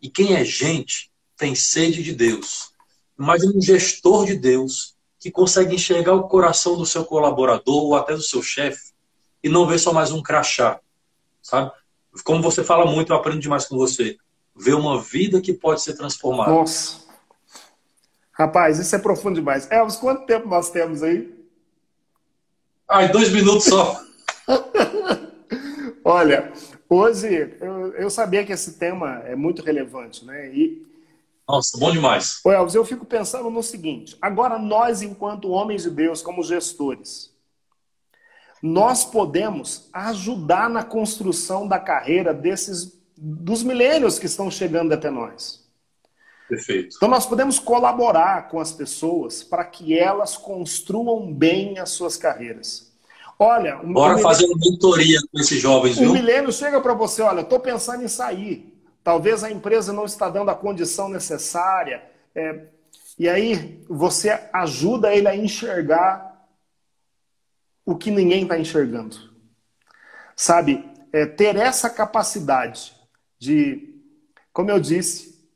E quem é gente tem sede de Deus. Imagina um gestor de Deus que consegue enxergar o coração do seu colaborador ou até do seu chefe e não ver só mais um crachá, sabe? Como você fala muito, eu aprendo demais com você. Ver uma vida que pode ser transformada. Nossa. Rapaz, isso é profundo demais. Elvis, quanto tempo nós temos aí? Ai, dois minutos só. Olha, hoje eu, eu, sabia que esse tema é muito relevante, né? E nossa, bom demais. Ô Elvis, eu fico pensando no seguinte: agora nós, enquanto homens de Deus, como gestores, nós podemos ajudar na construção da carreira desses dos milênios que estão chegando até nós. Perfeito. Então nós podemos colaborar com as pessoas para que elas construam bem as suas carreiras. Olha, um bora fazer uma mentoria com esses jovens, viu? Um milênio chega para você, olha, estou pensando em sair. Talvez a empresa não está dando a condição necessária. É, e aí você ajuda ele a enxergar o que ninguém está enxergando. Sabe, é, ter essa capacidade de, como eu disse,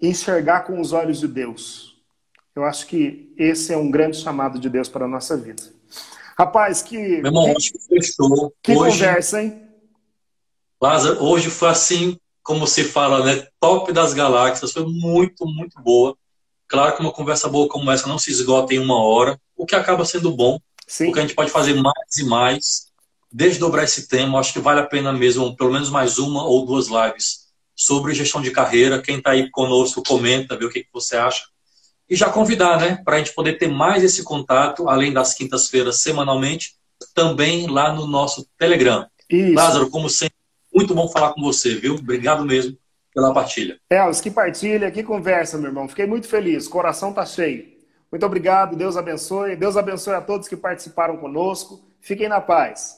enxergar com os olhos de Deus. Eu acho que esse é um grande chamado de Deus para a nossa vida. Rapaz, que. Meu irmão, que fechou. Que hoje, conversa, hein? Lázaro, hoje foi assim como se fala, né, top das galáxias, foi muito, muito boa. Claro que uma conversa boa como essa não se esgota em uma hora, o que acaba sendo bom, Sim. porque a gente pode fazer mais e mais, desdobrar esse tema. Acho que vale a pena mesmo, pelo menos mais uma ou duas lives sobre gestão de carreira. Quem está aí conosco, comenta, vê o que, que você acha. E já convidar, né, para a gente poder ter mais esse contato, além das quintas-feiras semanalmente, também lá no nosso Telegram. Isso. Lázaro, como sempre, muito bom falar com você, viu? Obrigado mesmo pela partilha. Elas, que partilha, que conversa, meu irmão. Fiquei muito feliz, coração tá cheio. Muito obrigado, Deus abençoe. Deus abençoe a todos que participaram conosco. Fiquem na paz.